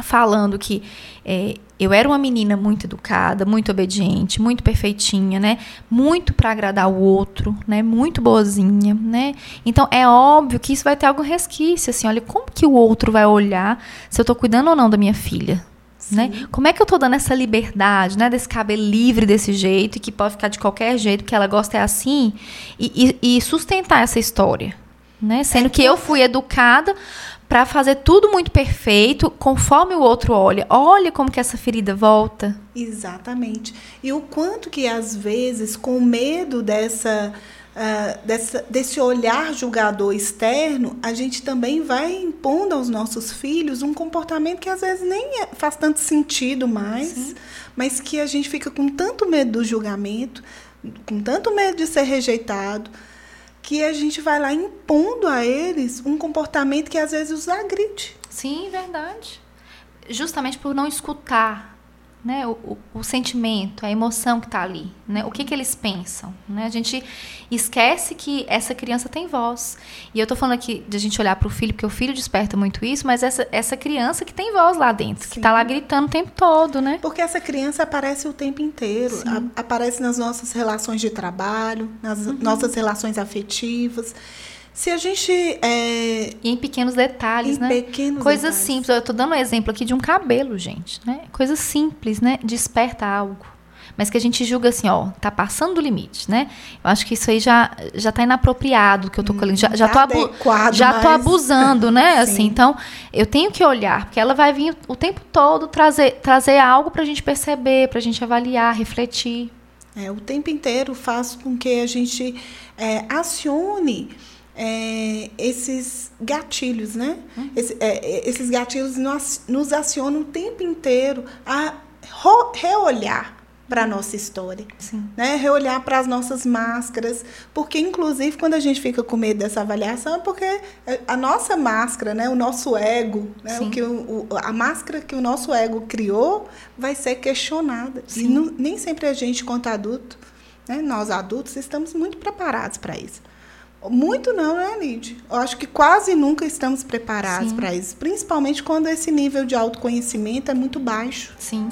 falando que é, eu era uma menina muito educada, muito obediente, muito perfeitinha, né? Muito para agradar o outro, né? Muito boazinha, né? Então é óbvio que isso vai ter algum resquício, assim, olha como que o outro vai olhar se eu estou cuidando ou não da minha filha, né? Como é que eu tô dando essa liberdade, né? Desse cabelo livre desse jeito, e que pode ficar de qualquer jeito, que ela gosta é assim, e, e, e sustentar essa história. Né? Sendo é que eu fui educada para fazer tudo muito perfeito, conforme o outro olha. Olha como que essa ferida volta. Exatamente. E o quanto que às vezes, com medo dessa uh, dessa, desse olhar julgador externo, a gente também vai impondo aos nossos filhos um comportamento que às vezes nem é, faz tanto sentido mais, Sim. mas que a gente fica com tanto medo do julgamento, com tanto medo de ser rejeitado, que a gente vai lá impondo a eles um comportamento que às vezes os agride. Sim, verdade. Justamente por não escutar né, o, o, o, sentimento, a emoção que está ali, né, o que, que eles pensam. Né? A gente esquece que essa criança tem voz. E eu estou falando aqui de a gente olhar para o filho, porque o filho desperta muito isso, mas essa, essa criança que tem voz lá dentro, Sim. que está lá gritando o tempo todo. Né? Porque essa criança aparece o tempo inteiro, a, aparece nas nossas relações de trabalho, nas uhum. nossas relações afetivas. Se a gente. É... E em pequenos detalhes, em né? Pequenos Coisas detalhes. simples. Eu estou dando um exemplo aqui de um cabelo, gente. Né? Coisas simples, né? Desperta algo. Mas que a gente julga assim, ó, tá passando do limite, né? Eu acho que isso aí já, já tá inapropriado que eu tô colhendo. Já, já, tá tô, abu já mas... tô abusando, né? <laughs> assim, então, eu tenho que olhar, porque ela vai vir o tempo todo trazer, trazer algo pra gente perceber, pra gente avaliar, refletir. É, o tempo inteiro faz com que a gente é, acione é, esses gatilhos, né? Hum. Esse, é, esses gatilhos nos, nos acionam o tempo inteiro a reolhar para a nossa história, Sim. né? Reolhar para as nossas máscaras, porque inclusive quando a gente fica com medo dessa avaliação é porque a nossa máscara, né? O nosso ego, né? O que o, a máscara que o nosso ego criou vai ser questionada Sim. e não, nem sempre a gente, quanto adulto, né? Nós adultos estamos muito preparados para isso. Muito não, né, Lid? Eu acho que quase nunca estamos preparados para isso, principalmente quando esse nível de autoconhecimento é muito baixo. Sim.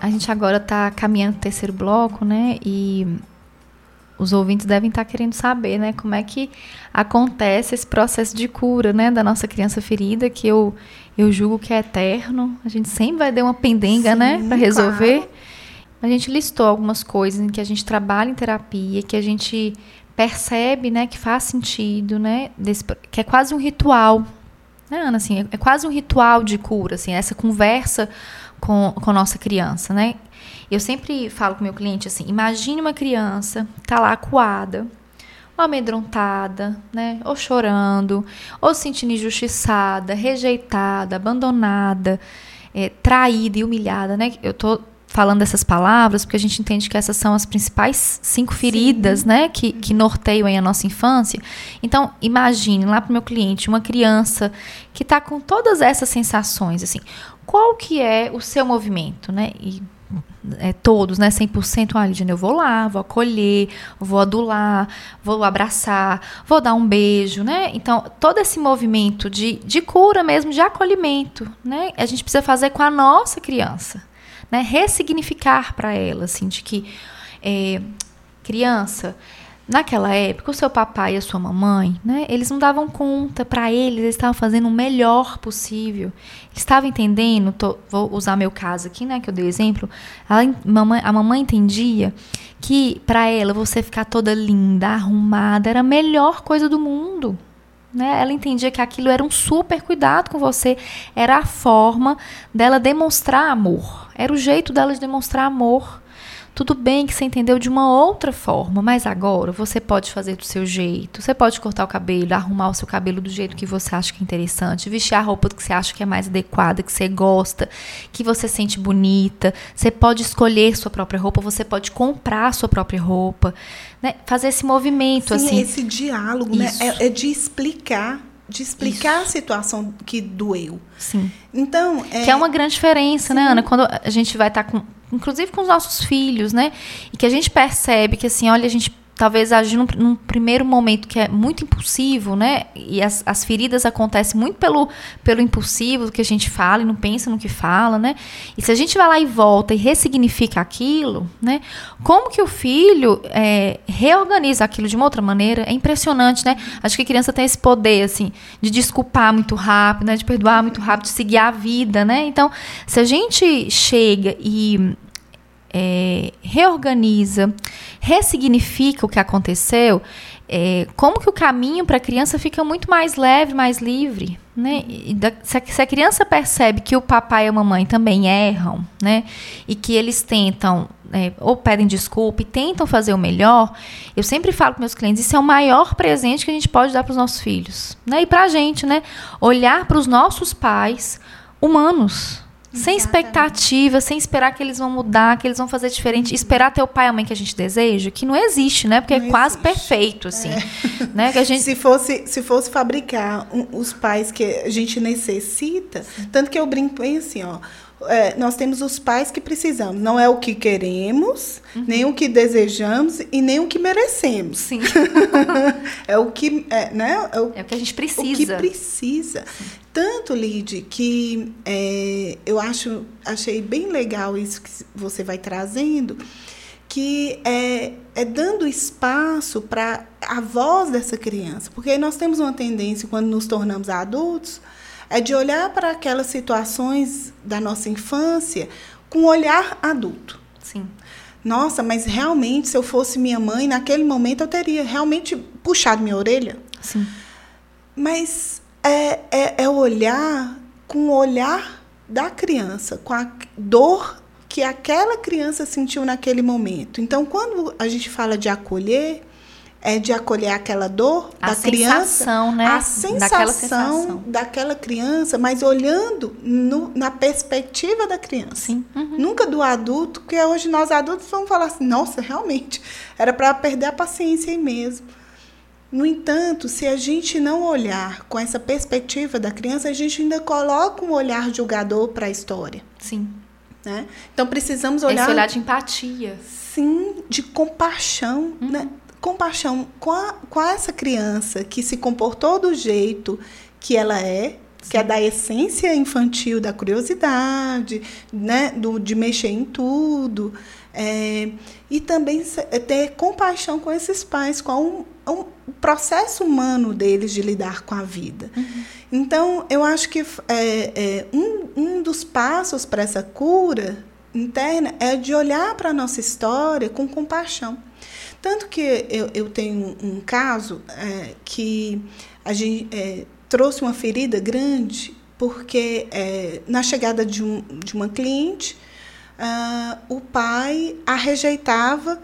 A gente agora está caminhando o terceiro bloco, né? E os ouvintes devem estar tá querendo saber, né, como é que acontece esse processo de cura, né, da nossa criança ferida, que eu eu julgo que é eterno. A gente sempre vai ter uma pendenga, né, Sim, né, para resolver. Claro. A gente listou algumas coisas em que a gente trabalha em terapia, que a gente percebe, né, que faz sentido, né, desse, que é quase um ritual, né, Ana, assim, é, é quase um ritual de cura, assim, essa conversa com, com nossa criança, né. Eu sempre falo com meu cliente assim, imagine uma criança, tá lá acuada, ou amedrontada, né, ou chorando, ou se sentindo injustiçada, rejeitada, abandonada, é, traída e humilhada, né, eu tô falando dessas palavras, porque a gente entende que essas são as principais cinco feridas, Sim. né, que, que norteiam a nossa infância. Então, imagine lá para o meu cliente uma criança que está com todas essas sensações, assim, qual que é o seu movimento, né? E é, todos, né, 100%, ah, Lidiane, eu vou lá, vou acolher, vou adular, vou abraçar, vou dar um beijo, né? Então, todo esse movimento de, de cura mesmo, de acolhimento, né? A gente precisa fazer com a nossa criança né, ressignificar para ela, assim, de que é, criança, naquela época, o seu papai e a sua mamãe, né, eles não davam conta para eles, eles estavam fazendo o melhor possível. Eles estavam entendendo, tô, vou usar meu caso aqui, né, que eu dei exemplo, a mamãe, a mamãe entendia que para ela você ficar toda linda, arrumada, era a melhor coisa do mundo. Né? Ela entendia que aquilo era um super cuidado com você, era a forma dela demonstrar amor, era o jeito dela de demonstrar amor. Tudo bem que você entendeu de uma outra forma, mas agora você pode fazer do seu jeito. Você pode cortar o cabelo, arrumar o seu cabelo do jeito que você acha que é interessante, vestir a roupa que você acha que é mais adequada, que você gosta, que você sente bonita. Você pode escolher sua própria roupa, você pode comprar sua própria roupa, né? Fazer esse movimento Sim, assim. esse diálogo, né? É, é de explicar de explicar Isso. a situação que doeu. Sim. Então, é... que é uma grande diferença, né, Sim. né, Ana? Quando a gente vai estar tá com inclusive com os nossos filhos, né? E que a gente percebe que assim, olha, a gente talvez agir num, num, primeiro momento que é muito impulsivo, né? E as, as, feridas acontecem muito pelo, pelo impulsivo do que a gente fala e não pensa no que fala, né? E se a gente vai lá e volta e ressignifica aquilo, né? Como que o filho é, reorganiza aquilo de uma outra maneira é impressionante, né? Acho que a criança tem esse poder, assim, de desculpar muito rápido, né? De perdoar muito rápido, de seguir a vida, né? Então, se a gente chega e é, reorganiza, ressignifica o que aconteceu, é, como que o caminho para a criança fica muito mais leve, mais livre, né? Da, se, a, se, a, criança percebe que o papai e a mamãe também erram, né? E que eles tentam é, ou pedem desculpa e tentam fazer o melhor, eu sempre falo para meus clientes isso é o maior presente que a gente pode dar para os nossos filhos, né? E para a gente, né? Olhar para os nossos pais humanos, sem expectativa, sem esperar que eles vão mudar, que eles vão fazer diferente. Esperar ter o pai e a mãe que a gente deseja, que não existe, né? Porque não é quase existe. perfeito, assim. É. Né? Que a gente... se, fosse, se fosse fabricar um, os pais que a gente necessita, Sim. tanto que eu brinco bem assim, ó. É, nós temos os pais que precisamos. Não é o que queremos, uhum. nem o que desejamos e nem o que merecemos. Sim. <laughs> é o que, é, né? É o, é o, que a gente precisa. O que precisa. Sim. Tanto, Lid, que é, eu acho, achei bem legal isso que você vai trazendo, que é, é dando espaço para a voz dessa criança. Porque nós temos uma tendência, quando nos tornamos adultos, é de olhar para aquelas situações da nossa infância com um olhar adulto. Sim. Nossa, mas realmente, se eu fosse minha mãe, naquele momento eu teria realmente puxado minha orelha. Sim. Mas é, é, é olhar com o olhar da criança, com a dor que aquela criança sentiu naquele momento. Então, quando a gente fala de acolher, é de acolher aquela dor a da criança, sensação, né? a sensação daquela, sensação daquela criança, mas olhando no, na perspectiva da criança. Sim. Uhum. Nunca do adulto, porque hoje nós adultos vamos falar assim, nossa, realmente, era para perder a paciência aí mesmo. No entanto, se a gente não olhar com essa perspectiva da criança, a gente ainda coloca um olhar julgador para a história. Sim. Né? Então precisamos olhar. Esse olhar de empatia. Sim, de compaixão. Uhum. Né? Compaixão com, a, com essa criança que se comportou do jeito que ela é, Sim. que é da essência infantil, da curiosidade, né? do, de mexer em tudo. É, e também ter compaixão com esses pais, com um processo humano deles de lidar com a vida. Uhum. Então, eu acho que é, é, um, um dos passos para essa cura interna é de olhar para a nossa história com compaixão. Tanto que eu, eu tenho um caso é, que a gente é, trouxe uma ferida grande, porque é, na chegada de, um, de uma cliente, uh, o pai a rejeitava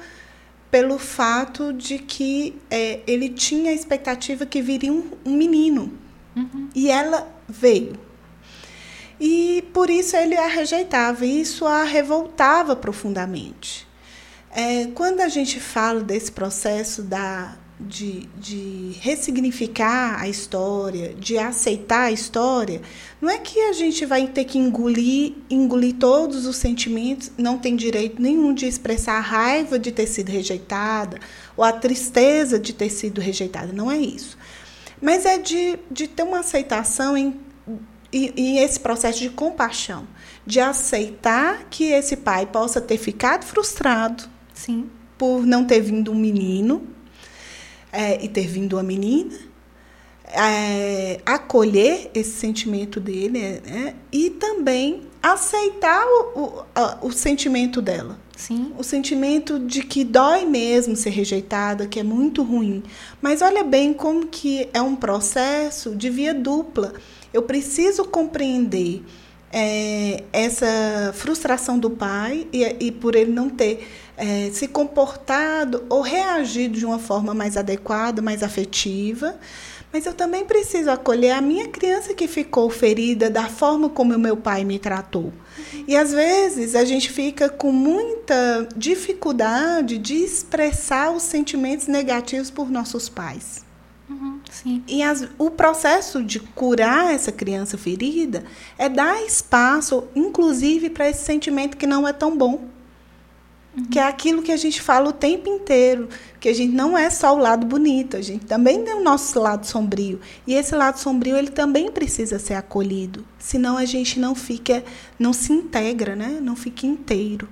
pelo fato de que é, ele tinha a expectativa que viria um, um menino. Uhum. E ela veio. E por isso ele a rejeitava, e isso a revoltava profundamente. É, quando a gente fala desse processo da de, de ressignificar a história, de aceitar a história, não é que a gente vai ter que engolir, engolir todos os sentimentos, não tem direito nenhum de expressar a raiva de ter sido rejeitada ou a tristeza de ter sido rejeitada, não é isso. Mas é de, de ter uma aceitação em, e, e esse processo de compaixão, de aceitar que esse pai possa ter ficado frustrado Sim. por não ter vindo um menino é, e ter vindo uma menina, é, acolher esse sentimento dele né, e também aceitar o, o, a, o sentimento dela. Sim. O sentimento de que dói mesmo ser rejeitada, que é muito ruim. Mas olha bem como que é um processo de via dupla. Eu preciso compreender é, essa frustração do pai e, e por ele não ter é, se comportado ou reagido de uma forma mais adequada, mais afetiva. Mas eu também preciso acolher a minha criança que ficou ferida da forma como o meu pai me tratou. E às vezes a gente fica com muita dificuldade de expressar os sentimentos negativos por nossos pais. Sim. E as, o processo de curar essa criança ferida é dar espaço, inclusive, para esse sentimento que não é tão bom. Uhum. Que é aquilo que a gente fala o tempo inteiro, que a gente não é só o lado bonito, a gente também tem o nosso lado sombrio. E esse lado sombrio ele também precisa ser acolhido, senão a gente não fica, não se integra, né? Não fica inteiro.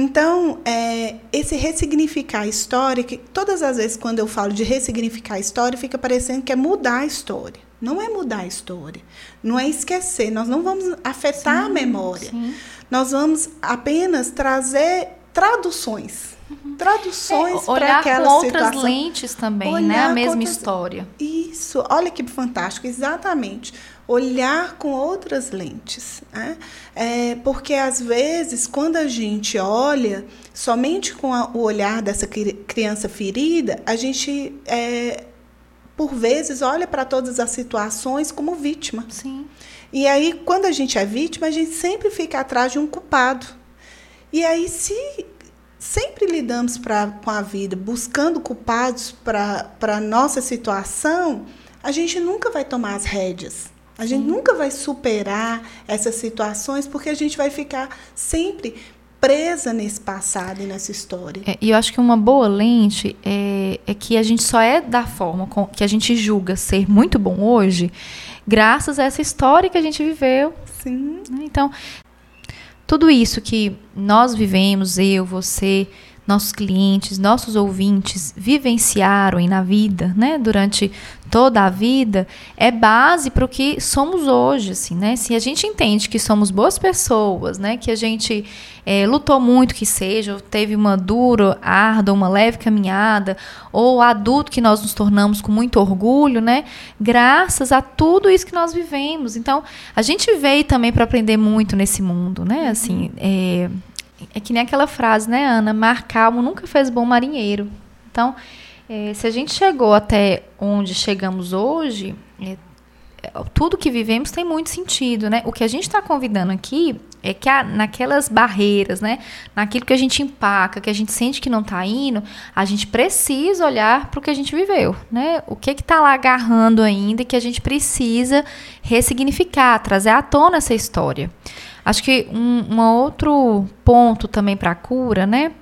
Então, é, esse ressignificar a história, que todas as vezes quando eu falo de ressignificar a história, fica parecendo que é mudar a história. Não é mudar a história, não é esquecer, nós não vamos afetar sim, a memória. Sim. Nós vamos apenas trazer traduções. Uhum. Traduções é, para aquela com outras situação. lentes também, olhar né? A mesma outras... história. Isso, olha que fantástico, exatamente. Olhar com outras lentes. Né? É, porque, às vezes, quando a gente olha somente com a, o olhar dessa criança ferida, a gente, é, por vezes, olha para todas as situações como vítima. Sim. E aí, quando a gente é vítima, a gente sempre fica atrás de um culpado. E aí, se sempre lidamos pra, com a vida buscando culpados para a nossa situação, a gente nunca vai tomar as rédeas. A gente Sim. nunca vai superar essas situações porque a gente vai ficar sempre presa nesse passado e nessa história. É, e eu acho que uma boa lente é, é que a gente só é da forma com, que a gente julga ser muito bom hoje, graças a essa história que a gente viveu. Sim. Né? Então, tudo isso que nós vivemos, eu, você, nossos clientes, nossos ouvintes vivenciaram na vida, né, durante toda a vida, é base para o que somos hoje, assim, né? Se a gente entende que somos boas pessoas, né, que a gente é, lutou muito, que seja, teve uma dura, árdua, uma leve caminhada, ou adulto que nós nos tornamos com muito orgulho, né? Graças a tudo isso que nós vivemos. Então, a gente veio também para aprender muito nesse mundo, né? Assim, é, é que nem aquela frase, né, Ana? Mar calmo nunca fez bom marinheiro. Então, é, se a gente chegou até onde chegamos hoje, é, é tudo que vivemos tem muito sentido, né? O que a gente está convidando aqui é que a, naquelas barreiras, né? Naquilo que a gente empaca, que a gente sente que não está indo, a gente precisa olhar para o que a gente viveu, né? O que está lá agarrando ainda e que a gente precisa ressignificar, trazer à tona essa história. Acho que um, um outro ponto também para a cura, né?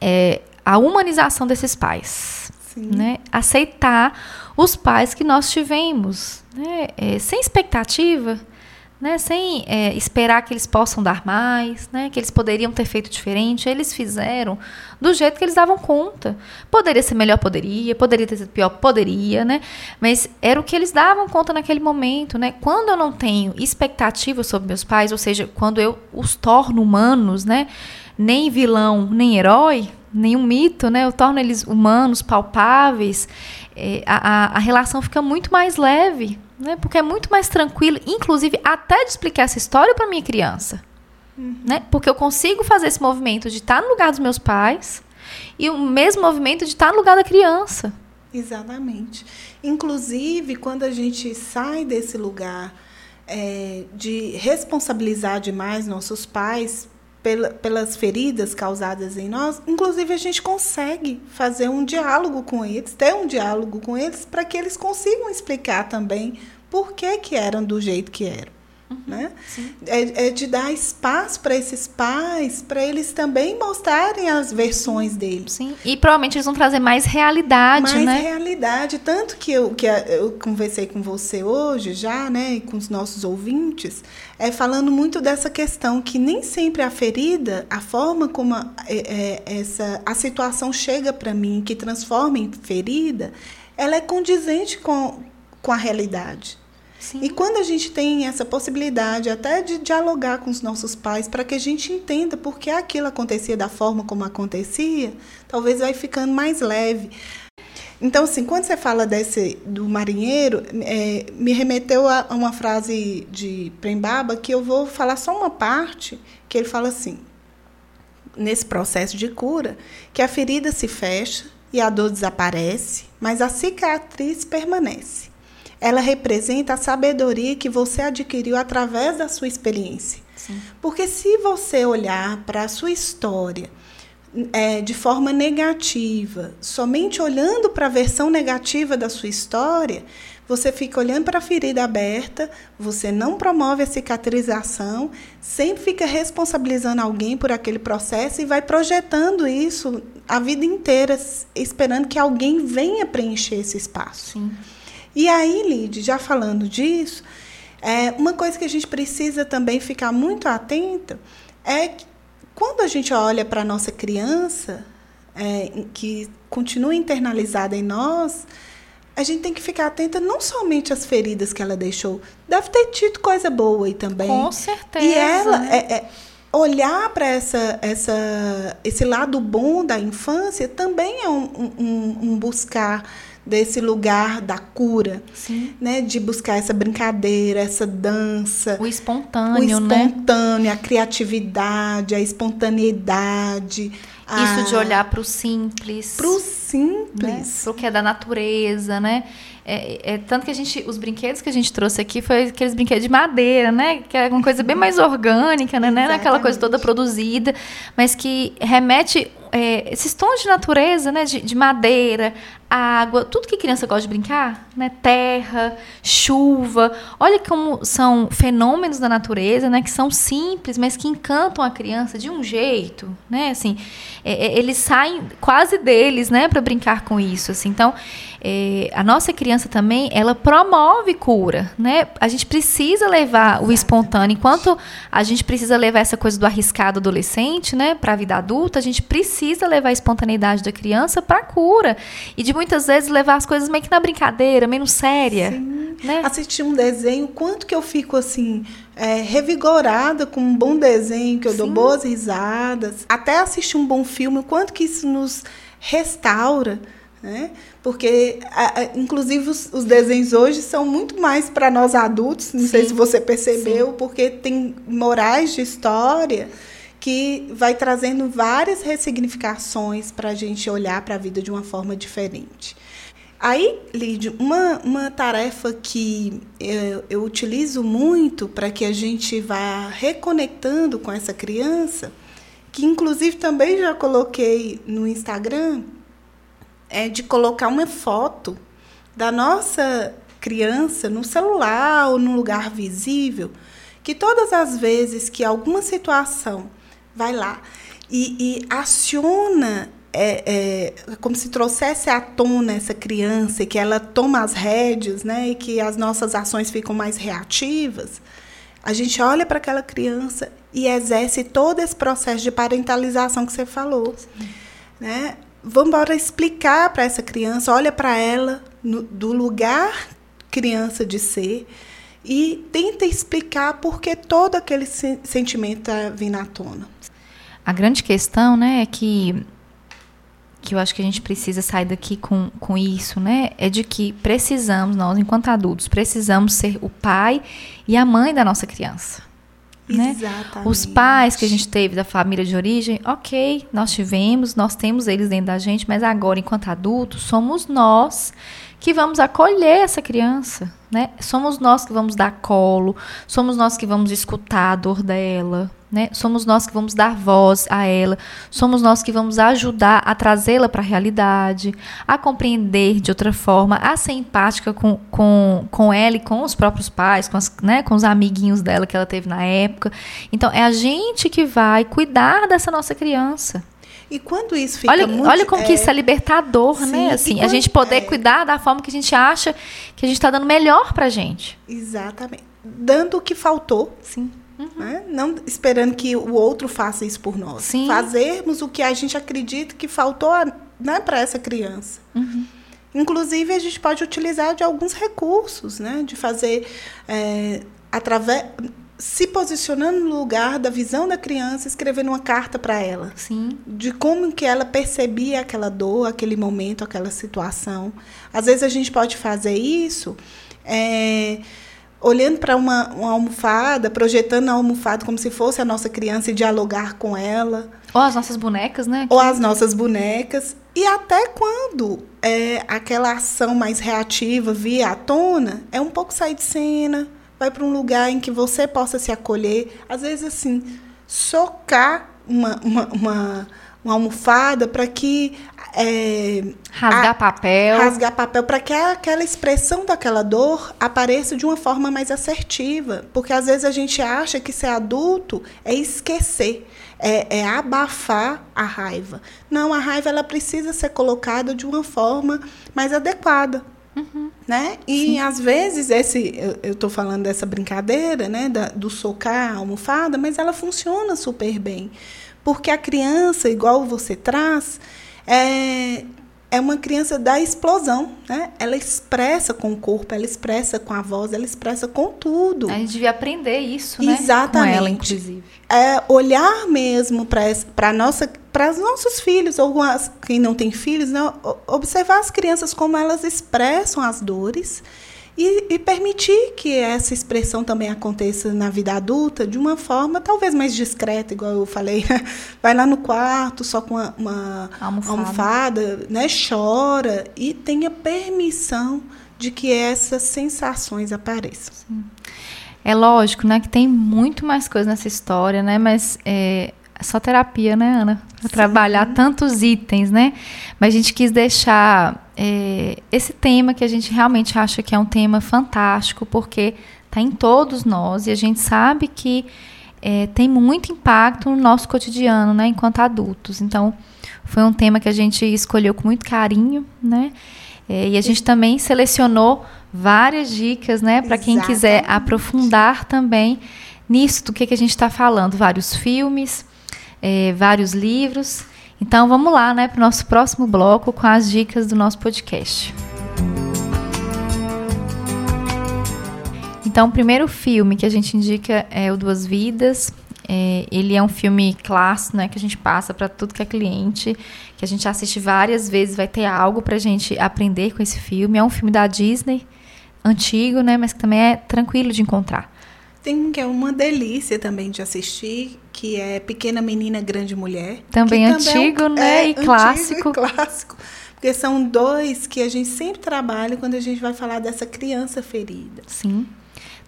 É a humanização desses pais. Né? Aceitar os pais que nós tivemos, né? É, sem expectativa, né? sem é, esperar que eles possam dar mais, né? que eles poderiam ter feito diferente. Eles fizeram do jeito que eles davam conta. Poderia ser melhor, poderia. Poderia ter sido pior, poderia, né? Mas era o que eles davam conta naquele momento, né? Quando eu não tenho expectativa sobre meus pais, ou seja, quando eu os torno humanos, né? Nem vilão, nem herói, nenhum mito, né? Eu torno eles humanos, palpáveis. É, a, a relação fica muito mais leve, né? Porque é muito mais tranquilo, inclusive até de explicar essa história para minha criança, uhum. né? Porque eu consigo fazer esse movimento de estar no lugar dos meus pais e o mesmo movimento de estar no lugar da criança. Exatamente. Inclusive, quando a gente sai desse lugar é, de responsabilizar demais nossos pais pela, pelas feridas causadas em nós, inclusive a gente consegue fazer um diálogo com eles, ter um diálogo com eles, para que eles consigam explicar também por que, que eram do jeito que eram. Uhum, né? É, é, de dar espaço para esses pais, para eles também mostrarem as versões deles. Sim, e provavelmente eles vão trazer mais realidade, mais né? Mais realidade. Tanto que eu, que eu conversei com você hoje já, né, e com os nossos ouvintes, é falando muito dessa questão que nem sempre a ferida, a forma como a, é, é, essa, a situação chega para mim, que transforma em ferida, ela é condizente com, com a realidade. Sim. E quando a gente tem essa possibilidade até de dialogar com os nossos pais para que a gente entenda por que aquilo acontecia da forma como acontecia, talvez vai ficando mais leve. Então, assim, quando você fala desse do marinheiro, é, me remeteu a, a uma frase de Prembaba que eu vou falar só uma parte, que ele fala assim, nesse processo de cura, que a ferida se fecha e a dor desaparece, mas a cicatriz permanece ela representa a sabedoria que você adquiriu através da sua experiência. Sim. Porque se você olhar para a sua história é, de forma negativa, somente olhando para a versão negativa da sua história, você fica olhando para a ferida aberta, você não promove a cicatrização, sempre fica responsabilizando alguém por aquele processo e vai projetando isso a vida inteira, esperando que alguém venha preencher esse espaço. Sim. E aí, Lid, já falando disso, é, uma coisa que a gente precisa também ficar muito atenta é que quando a gente olha para a nossa criança, é, que continua internalizada em nós, a gente tem que ficar atenta não somente às feridas que ela deixou, deve ter tido coisa boa aí também. Com certeza. E ela é, é, olhar para essa, essa, esse lado bom da infância também é um, um, um buscar desse lugar da cura, Sim. né? De buscar essa brincadeira, essa dança, O o espontâneo, né? espontâneo, a criatividade, a espontaneidade, Isso de a- olhar para o simples. pro né? simples. Pro que é da natureza, né? É, é, tanto que a gente, os brinquedos que a gente trouxe aqui foi aqueles brinquedos de madeira, né? Que é uma coisa bem mais <laughs> orgânica, né? Não é aquela coisa toda Exatamente. produzida, mas que remete é, esses tons de natureza, né? De, de madeira, água, tudo que criança gosta de brincar, né? Terra, chuva. Olha como são fenômenos da natureza, né? Que são simples, mas que encantam a criança de um jeito, né? Assim, é, é, eles saem quase deles, né? Para brincar com isso, assim. Então, é, a nossa criança também, ela promove cura, né? A gente precisa levar o espontâneo. Enquanto a gente precisa levar essa coisa do arriscado adolescente, né? Para a vida adulta, a gente precisa levar a espontaneidade da criança para cura. E de muitas vezes levar as coisas meio que na brincadeira, meio séria, né? Assistir um desenho, quanto que eu fico assim, é, revigorada com um bom desenho, que eu dou Sim. boas risadas. Até assistir um bom filme, o quanto que isso nos restaura. Né? Porque, inclusive, os, os desenhos hoje são muito mais para nós adultos, não sei Sim. se você percebeu, porque tem morais de história que vai trazendo várias ressignificações para a gente olhar para a vida de uma forma diferente. Aí, Lídio, uma, uma tarefa que eu, eu utilizo muito para que a gente vá reconectando com essa criança, que inclusive também já coloquei no Instagram, é de colocar uma foto da nossa criança no celular ou num lugar visível, que todas as vezes que alguma situação vai lá e, e aciona, é, é, como se trouxesse à tona essa criança, e que ela toma as rédeas, né, e que as nossas ações ficam mais reativas, a gente olha para aquela criança e exerce todo esse processo de parentalização que você falou. Né? Vamos explicar para essa criança, olha para ela no- do lugar criança de ser e tenta explicar por que todo aquele sen- sentimento está vindo à tona. A grande questão, né, é que que eu acho que a gente precisa sair daqui com, com isso, né? É de que precisamos, nós, enquanto adultos, precisamos ser o pai e a mãe da nossa criança. Né? Exatamente. Os pais que a gente teve da família de origem, ok, nós tivemos, nós temos eles dentro da gente, mas agora, enquanto adultos, somos nós que vamos acolher essa criança, né? Somos nós que vamos dar colo, somos nós que vamos escutar a dor dela, né? Somos nós que vamos dar voz a ela, somos nós que vamos ajudar a trazê-la para a realidade, a compreender de outra forma, a ser empática com, com, com ela e com os próprios pais, com, as, né, com os amiguinhos dela que ela teve na época. Então, é a gente que vai cuidar dessa nossa criança. E quando isso fica Olha, muito, olha como que é, isso é libertador, sim, né? Assim, a quando- gente poder é. cuidar da forma que a gente acha que a gente está dando melhor pra gente. Exatamente. Dando o que faltou, Sim. Né? não esperando que o outro faça isso por nós. Sim. Fazermos o que a gente acredita que faltou né, para essa criança. Uhum. Inclusive, a gente pode utilizar de alguns recursos, né? de fazer é, através. se posicionando no lugar da visão da criança, escrevendo uma carta para ela Sim. de como que ela percebia aquela dor, aquele momento, aquela situação. Às vezes a gente pode fazer isso é, olhando para uma, uma almofada, projetando a almofada como se fosse a nossa criança e dialogar com ela, Ou as nossas bonecas, né? ou as nossas bonecas. E até quando é, aquela ação mais reativa via à tona, é um pouco sair de cena, vai para um lugar em que você possa se acolher. Às vezes, assim, socar uma, uma, uma, uma almofada para que. É, Rasgar a- papel. rasgar papel para que aquela expressão daquela dor apareça de uma forma mais assertiva. Porque às vezes a gente acha que ser adulto é esquecer, é, é abafar a raiva. Não, a raiva ela precisa ser colocada de uma forma mais adequada. Né? E às vezes esse eu estou falando dessa brincadeira, né, da- do socar a almofada, mas ela funciona super bem, porque a criança, igual você traz, é, é uma criança da explosão, né? Ela expressa com o corpo, ela expressa com a voz, ela expressa com tudo. A gente devia aprender isso, né? Exatamente. Com ela, inclusive. É olhar mesmo para nossa para os nossos filhos ou as, quem não tem filhos, né? observar as crianças como elas expressam as dores e, e, permitir que essa expressão também aconteça na vida adulta de uma forma talvez mais discreta, igual eu falei. <laughs> Vai lá no quarto só com uma, uma almofada. almofada, né? chora e tenha permissão de que essas sensações apareçam. Sim. É lógico, né, que tem muito mais coisa nessa história, né, mas é, só terapia, né, Ana? Para trabalhar tantos itens, né? Mas a gente quis deixar é, esse tema que a gente realmente acha que é um tema fantástico, porque está em todos nós e a gente sabe que é, tem muito impacto no nosso cotidiano, né, enquanto adultos. Então, foi um tema que a gente escolheu com muito carinho, né? É, e a gente também selecionou várias dicas, né, para quem quiser aprofundar também nisso do que, que a gente está falando, vários filmes é, vários livros. Então vamos lá, né, para o nosso próximo bloco com as dicas do nosso podcast. Então, o primeiro filme que a gente indica é o Duas Vidas. É, ele é um filme clássico, né, que a gente passa para tudo que é cliente, que a gente assiste várias vezes, vai ter algo para a gente aprender com esse filme. É um filme da Disney, antigo, né, mas que também é tranquilo de encontrar. Tem que é uma delícia também de assistir, que é Pequena Menina, Grande Mulher. Também antigo, é um, né? É, e clássico. E clássico. Porque são dois que a gente sempre trabalha quando a gente vai falar dessa criança ferida. Sim.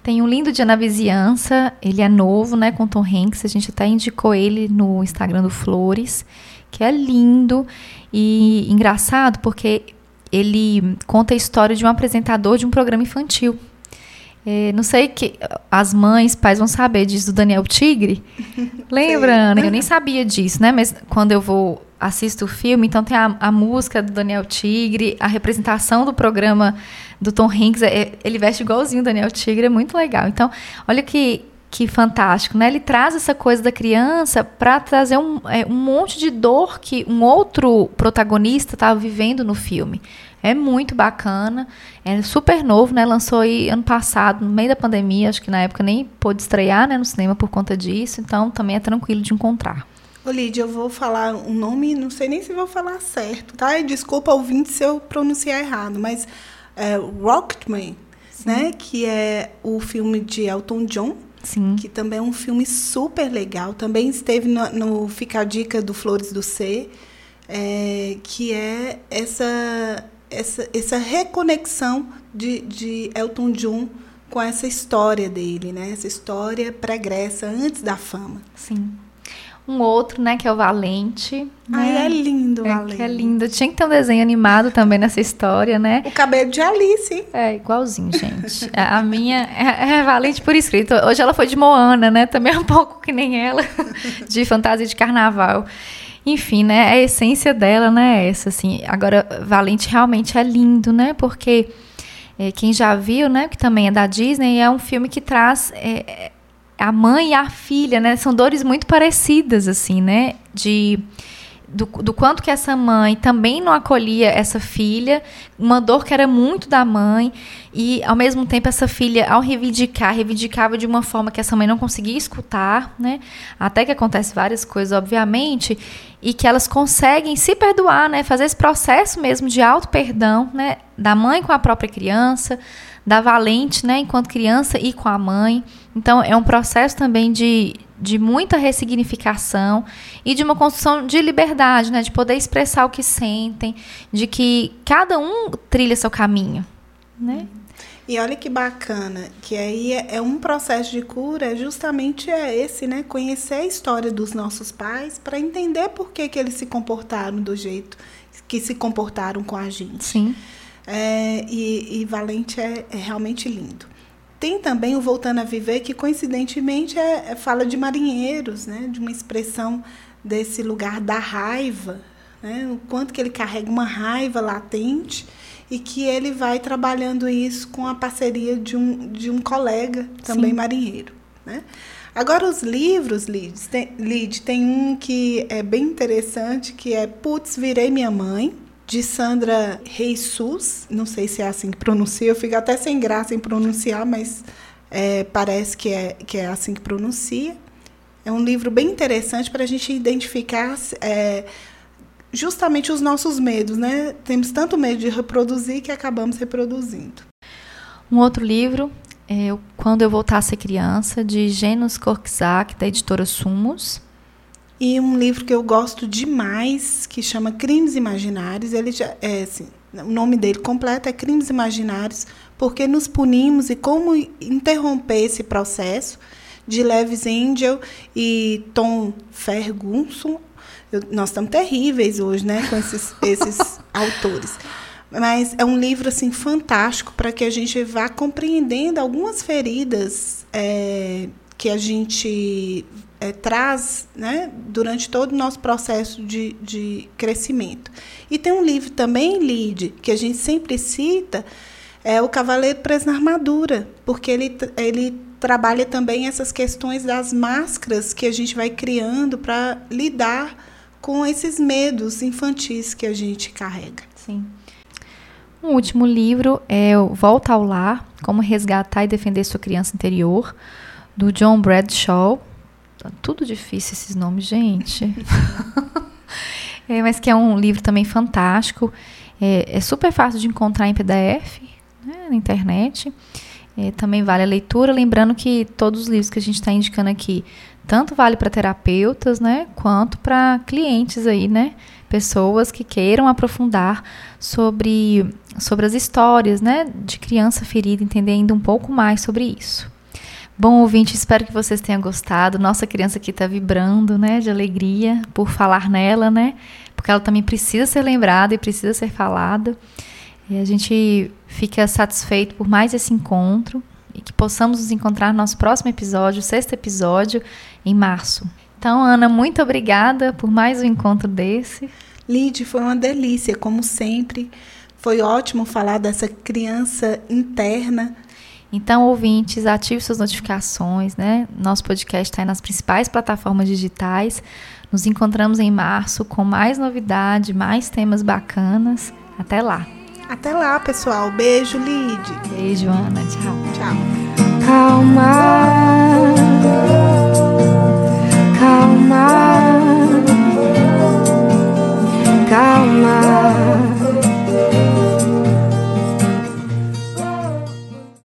Tem um lindo dia na vizinhança, ele é novo, né, com Tom Hanks, a gente até indicou ele no Instagram do Flores, que é lindo e engraçado porque ele conta a história de um apresentador de um programa infantil. É, não sei que as mães, pais vão saber disso do Daniel Tigre. <laughs> Lembra, Ana? Eu nem sabia disso, né? Mas quando eu vou assisto o filme, então tem a, a música do Daniel Tigre, a representação do programa do Tom Hanks, é, ele veste igualzinho o Daniel Tigre, é muito legal. Então, olha que que fantástico, né? Ele traz essa coisa da criança para trazer um, é, um monte de dor que um outro protagonista estava vivendo no filme. É muito bacana, é super novo, né? Lançou aí ano passado, no meio da pandemia, acho que na época nem pôde estrear né, no cinema por conta disso, então também é tranquilo de encontrar. Ô Lídia, eu vou falar um nome, não sei nem se vou falar certo, tá? Desculpa ouvinte se eu pronunciar errado, mas é, Rocketman, né? Que é o filme de Elton John, Sim. que também é um filme super legal. Também esteve no, no Fica a Dica do Flores do C, é, que é essa essa, essa reconexão de, de Elton John com essa história dele, né? Essa história pregressa antes da fama. Sim. Um outro, né, que é o Valente. Ai, né? é lindo, é, Valente. Que é lindo. Tinha que ter um desenho animado também nessa história, né? O cabelo de Alice. É, igualzinho, gente. a minha é, é, Valente por escrito. Hoje ela foi de Moana, né? Também é um pouco que nem ela, <laughs> de fantasia de carnaval. Enfim, né? A essência dela, né? É essa, assim. Agora, Valente realmente é lindo, né? Porque é, quem já viu, né? Que também é da Disney, é um filme que traz é, a mãe e a filha, né? São dores muito parecidas, assim, né? De do, do, quanto que essa mãe também não acolhia essa filha, uma dor que era muito da mãe, e ao mesmo tempo essa filha, ao reivindicar, reivindicava de uma forma que essa mãe não conseguia escutar, né? Até que acontece várias coisas, obviamente, e que elas conseguem se perdoar, né? Fazer esse processo mesmo de auto-perdão, né? Da mãe com a própria criança, da valente, né? Enquanto criança e com a mãe. Então, é um processo também de, de muita ressignificação e de uma construção de liberdade, né? De poder expressar o que sentem, de que cada um trilha seu caminho, né? E olha que bacana, que aí é, é, um processo de cura, justamente é esse, né? Conhecer a história dos nossos pais para entender por que, que eles se comportaram do jeito que se comportaram com a gente. Sim. É, e, e, Valente é, é, realmente lindo. Tem também o Voltando a Viver, que coincidentemente é, é, fala de marinheiros, né? De uma expressão desse lugar da raiva, né? O quanto que ele carrega uma raiva latente e que ele vai trabalhando isso com a parceria de um, de um colega, também Sim. marinheiro. Né? Agora, os livros, Lid, tem, Lid, tem um que é bem interessante, que é Putz, Virei Minha Mãe, de Sandra Jesus, não sei se é assim que pronuncia, eu fico até sem graça em pronunciar, mas é, parece que é, que é assim que pronuncia. É um livro bem interessante para a gente identificar é, justamente os nossos medos, né? Temos tanto medo de reproduzir que acabamos reproduzindo. Um outro livro é Quando Eu Voltar a Ser Criança, de Genos Korczak, da editora Sumos. E um livro que eu gosto demais, que chama Crimes Imaginários. Ele já, é, assim, o nome dele completo é Crimes Imaginários, porque nos punimos e como interromper esse processo de Levis Angel e Tom Ferguson. Eu, nós estamos terríveis hoje, né, com esses, <laughs> esses autores. Mas é um livro assim fantástico para que a gente vá compreendendo algumas feridas é, que a gente é, traz né, durante todo o nosso processo de, de crescimento. E tem um livro também, Lide, que a gente sempre cita, é O Cavaleiro Preso na Armadura, porque ele, ele trabalha também essas questões das máscaras que a gente vai criando para lidar com esses medos infantis que a gente carrega. Sim. Um último livro é Volta ao Lar, Como Resgatar e Defender Sua Criança Interior, do John Bradshaw. Tá tudo difícil esses nomes, gente. <laughs> é, mas que é um livro também fantástico. É, é super fácil de encontrar em PDF né, na internet. É, também vale a leitura. Lembrando que todos os livros que a gente está indicando aqui, tanto vale para terapeutas, né, quanto para clientes aí, né, pessoas que queiram aprofundar sobre, sobre as histórias né, de criança ferida, entender ainda um pouco mais sobre isso. Bom, ouvinte, espero que vocês tenham gostado. Nossa criança aqui está vibrando, né, de alegria por falar nela, né? Porque ela também precisa ser lembrada e precisa ser falada. E a gente fica satisfeito por mais esse encontro e que possamos nos encontrar no nosso próximo episódio, sexto episódio, em março. Então, Ana, muito obrigada por mais um encontro desse. Lid, foi uma delícia, como sempre. Foi ótimo falar dessa criança interna. Então, ouvintes, ative suas notificações, né? Nosso podcast está nas principais plataformas digitais. Nos encontramos em março com mais novidade, mais temas bacanas. Até lá. Até lá, pessoal. Beijo, Lid. Beijo, Ana. Tchau. Tchau. Calma. Calma. Calma.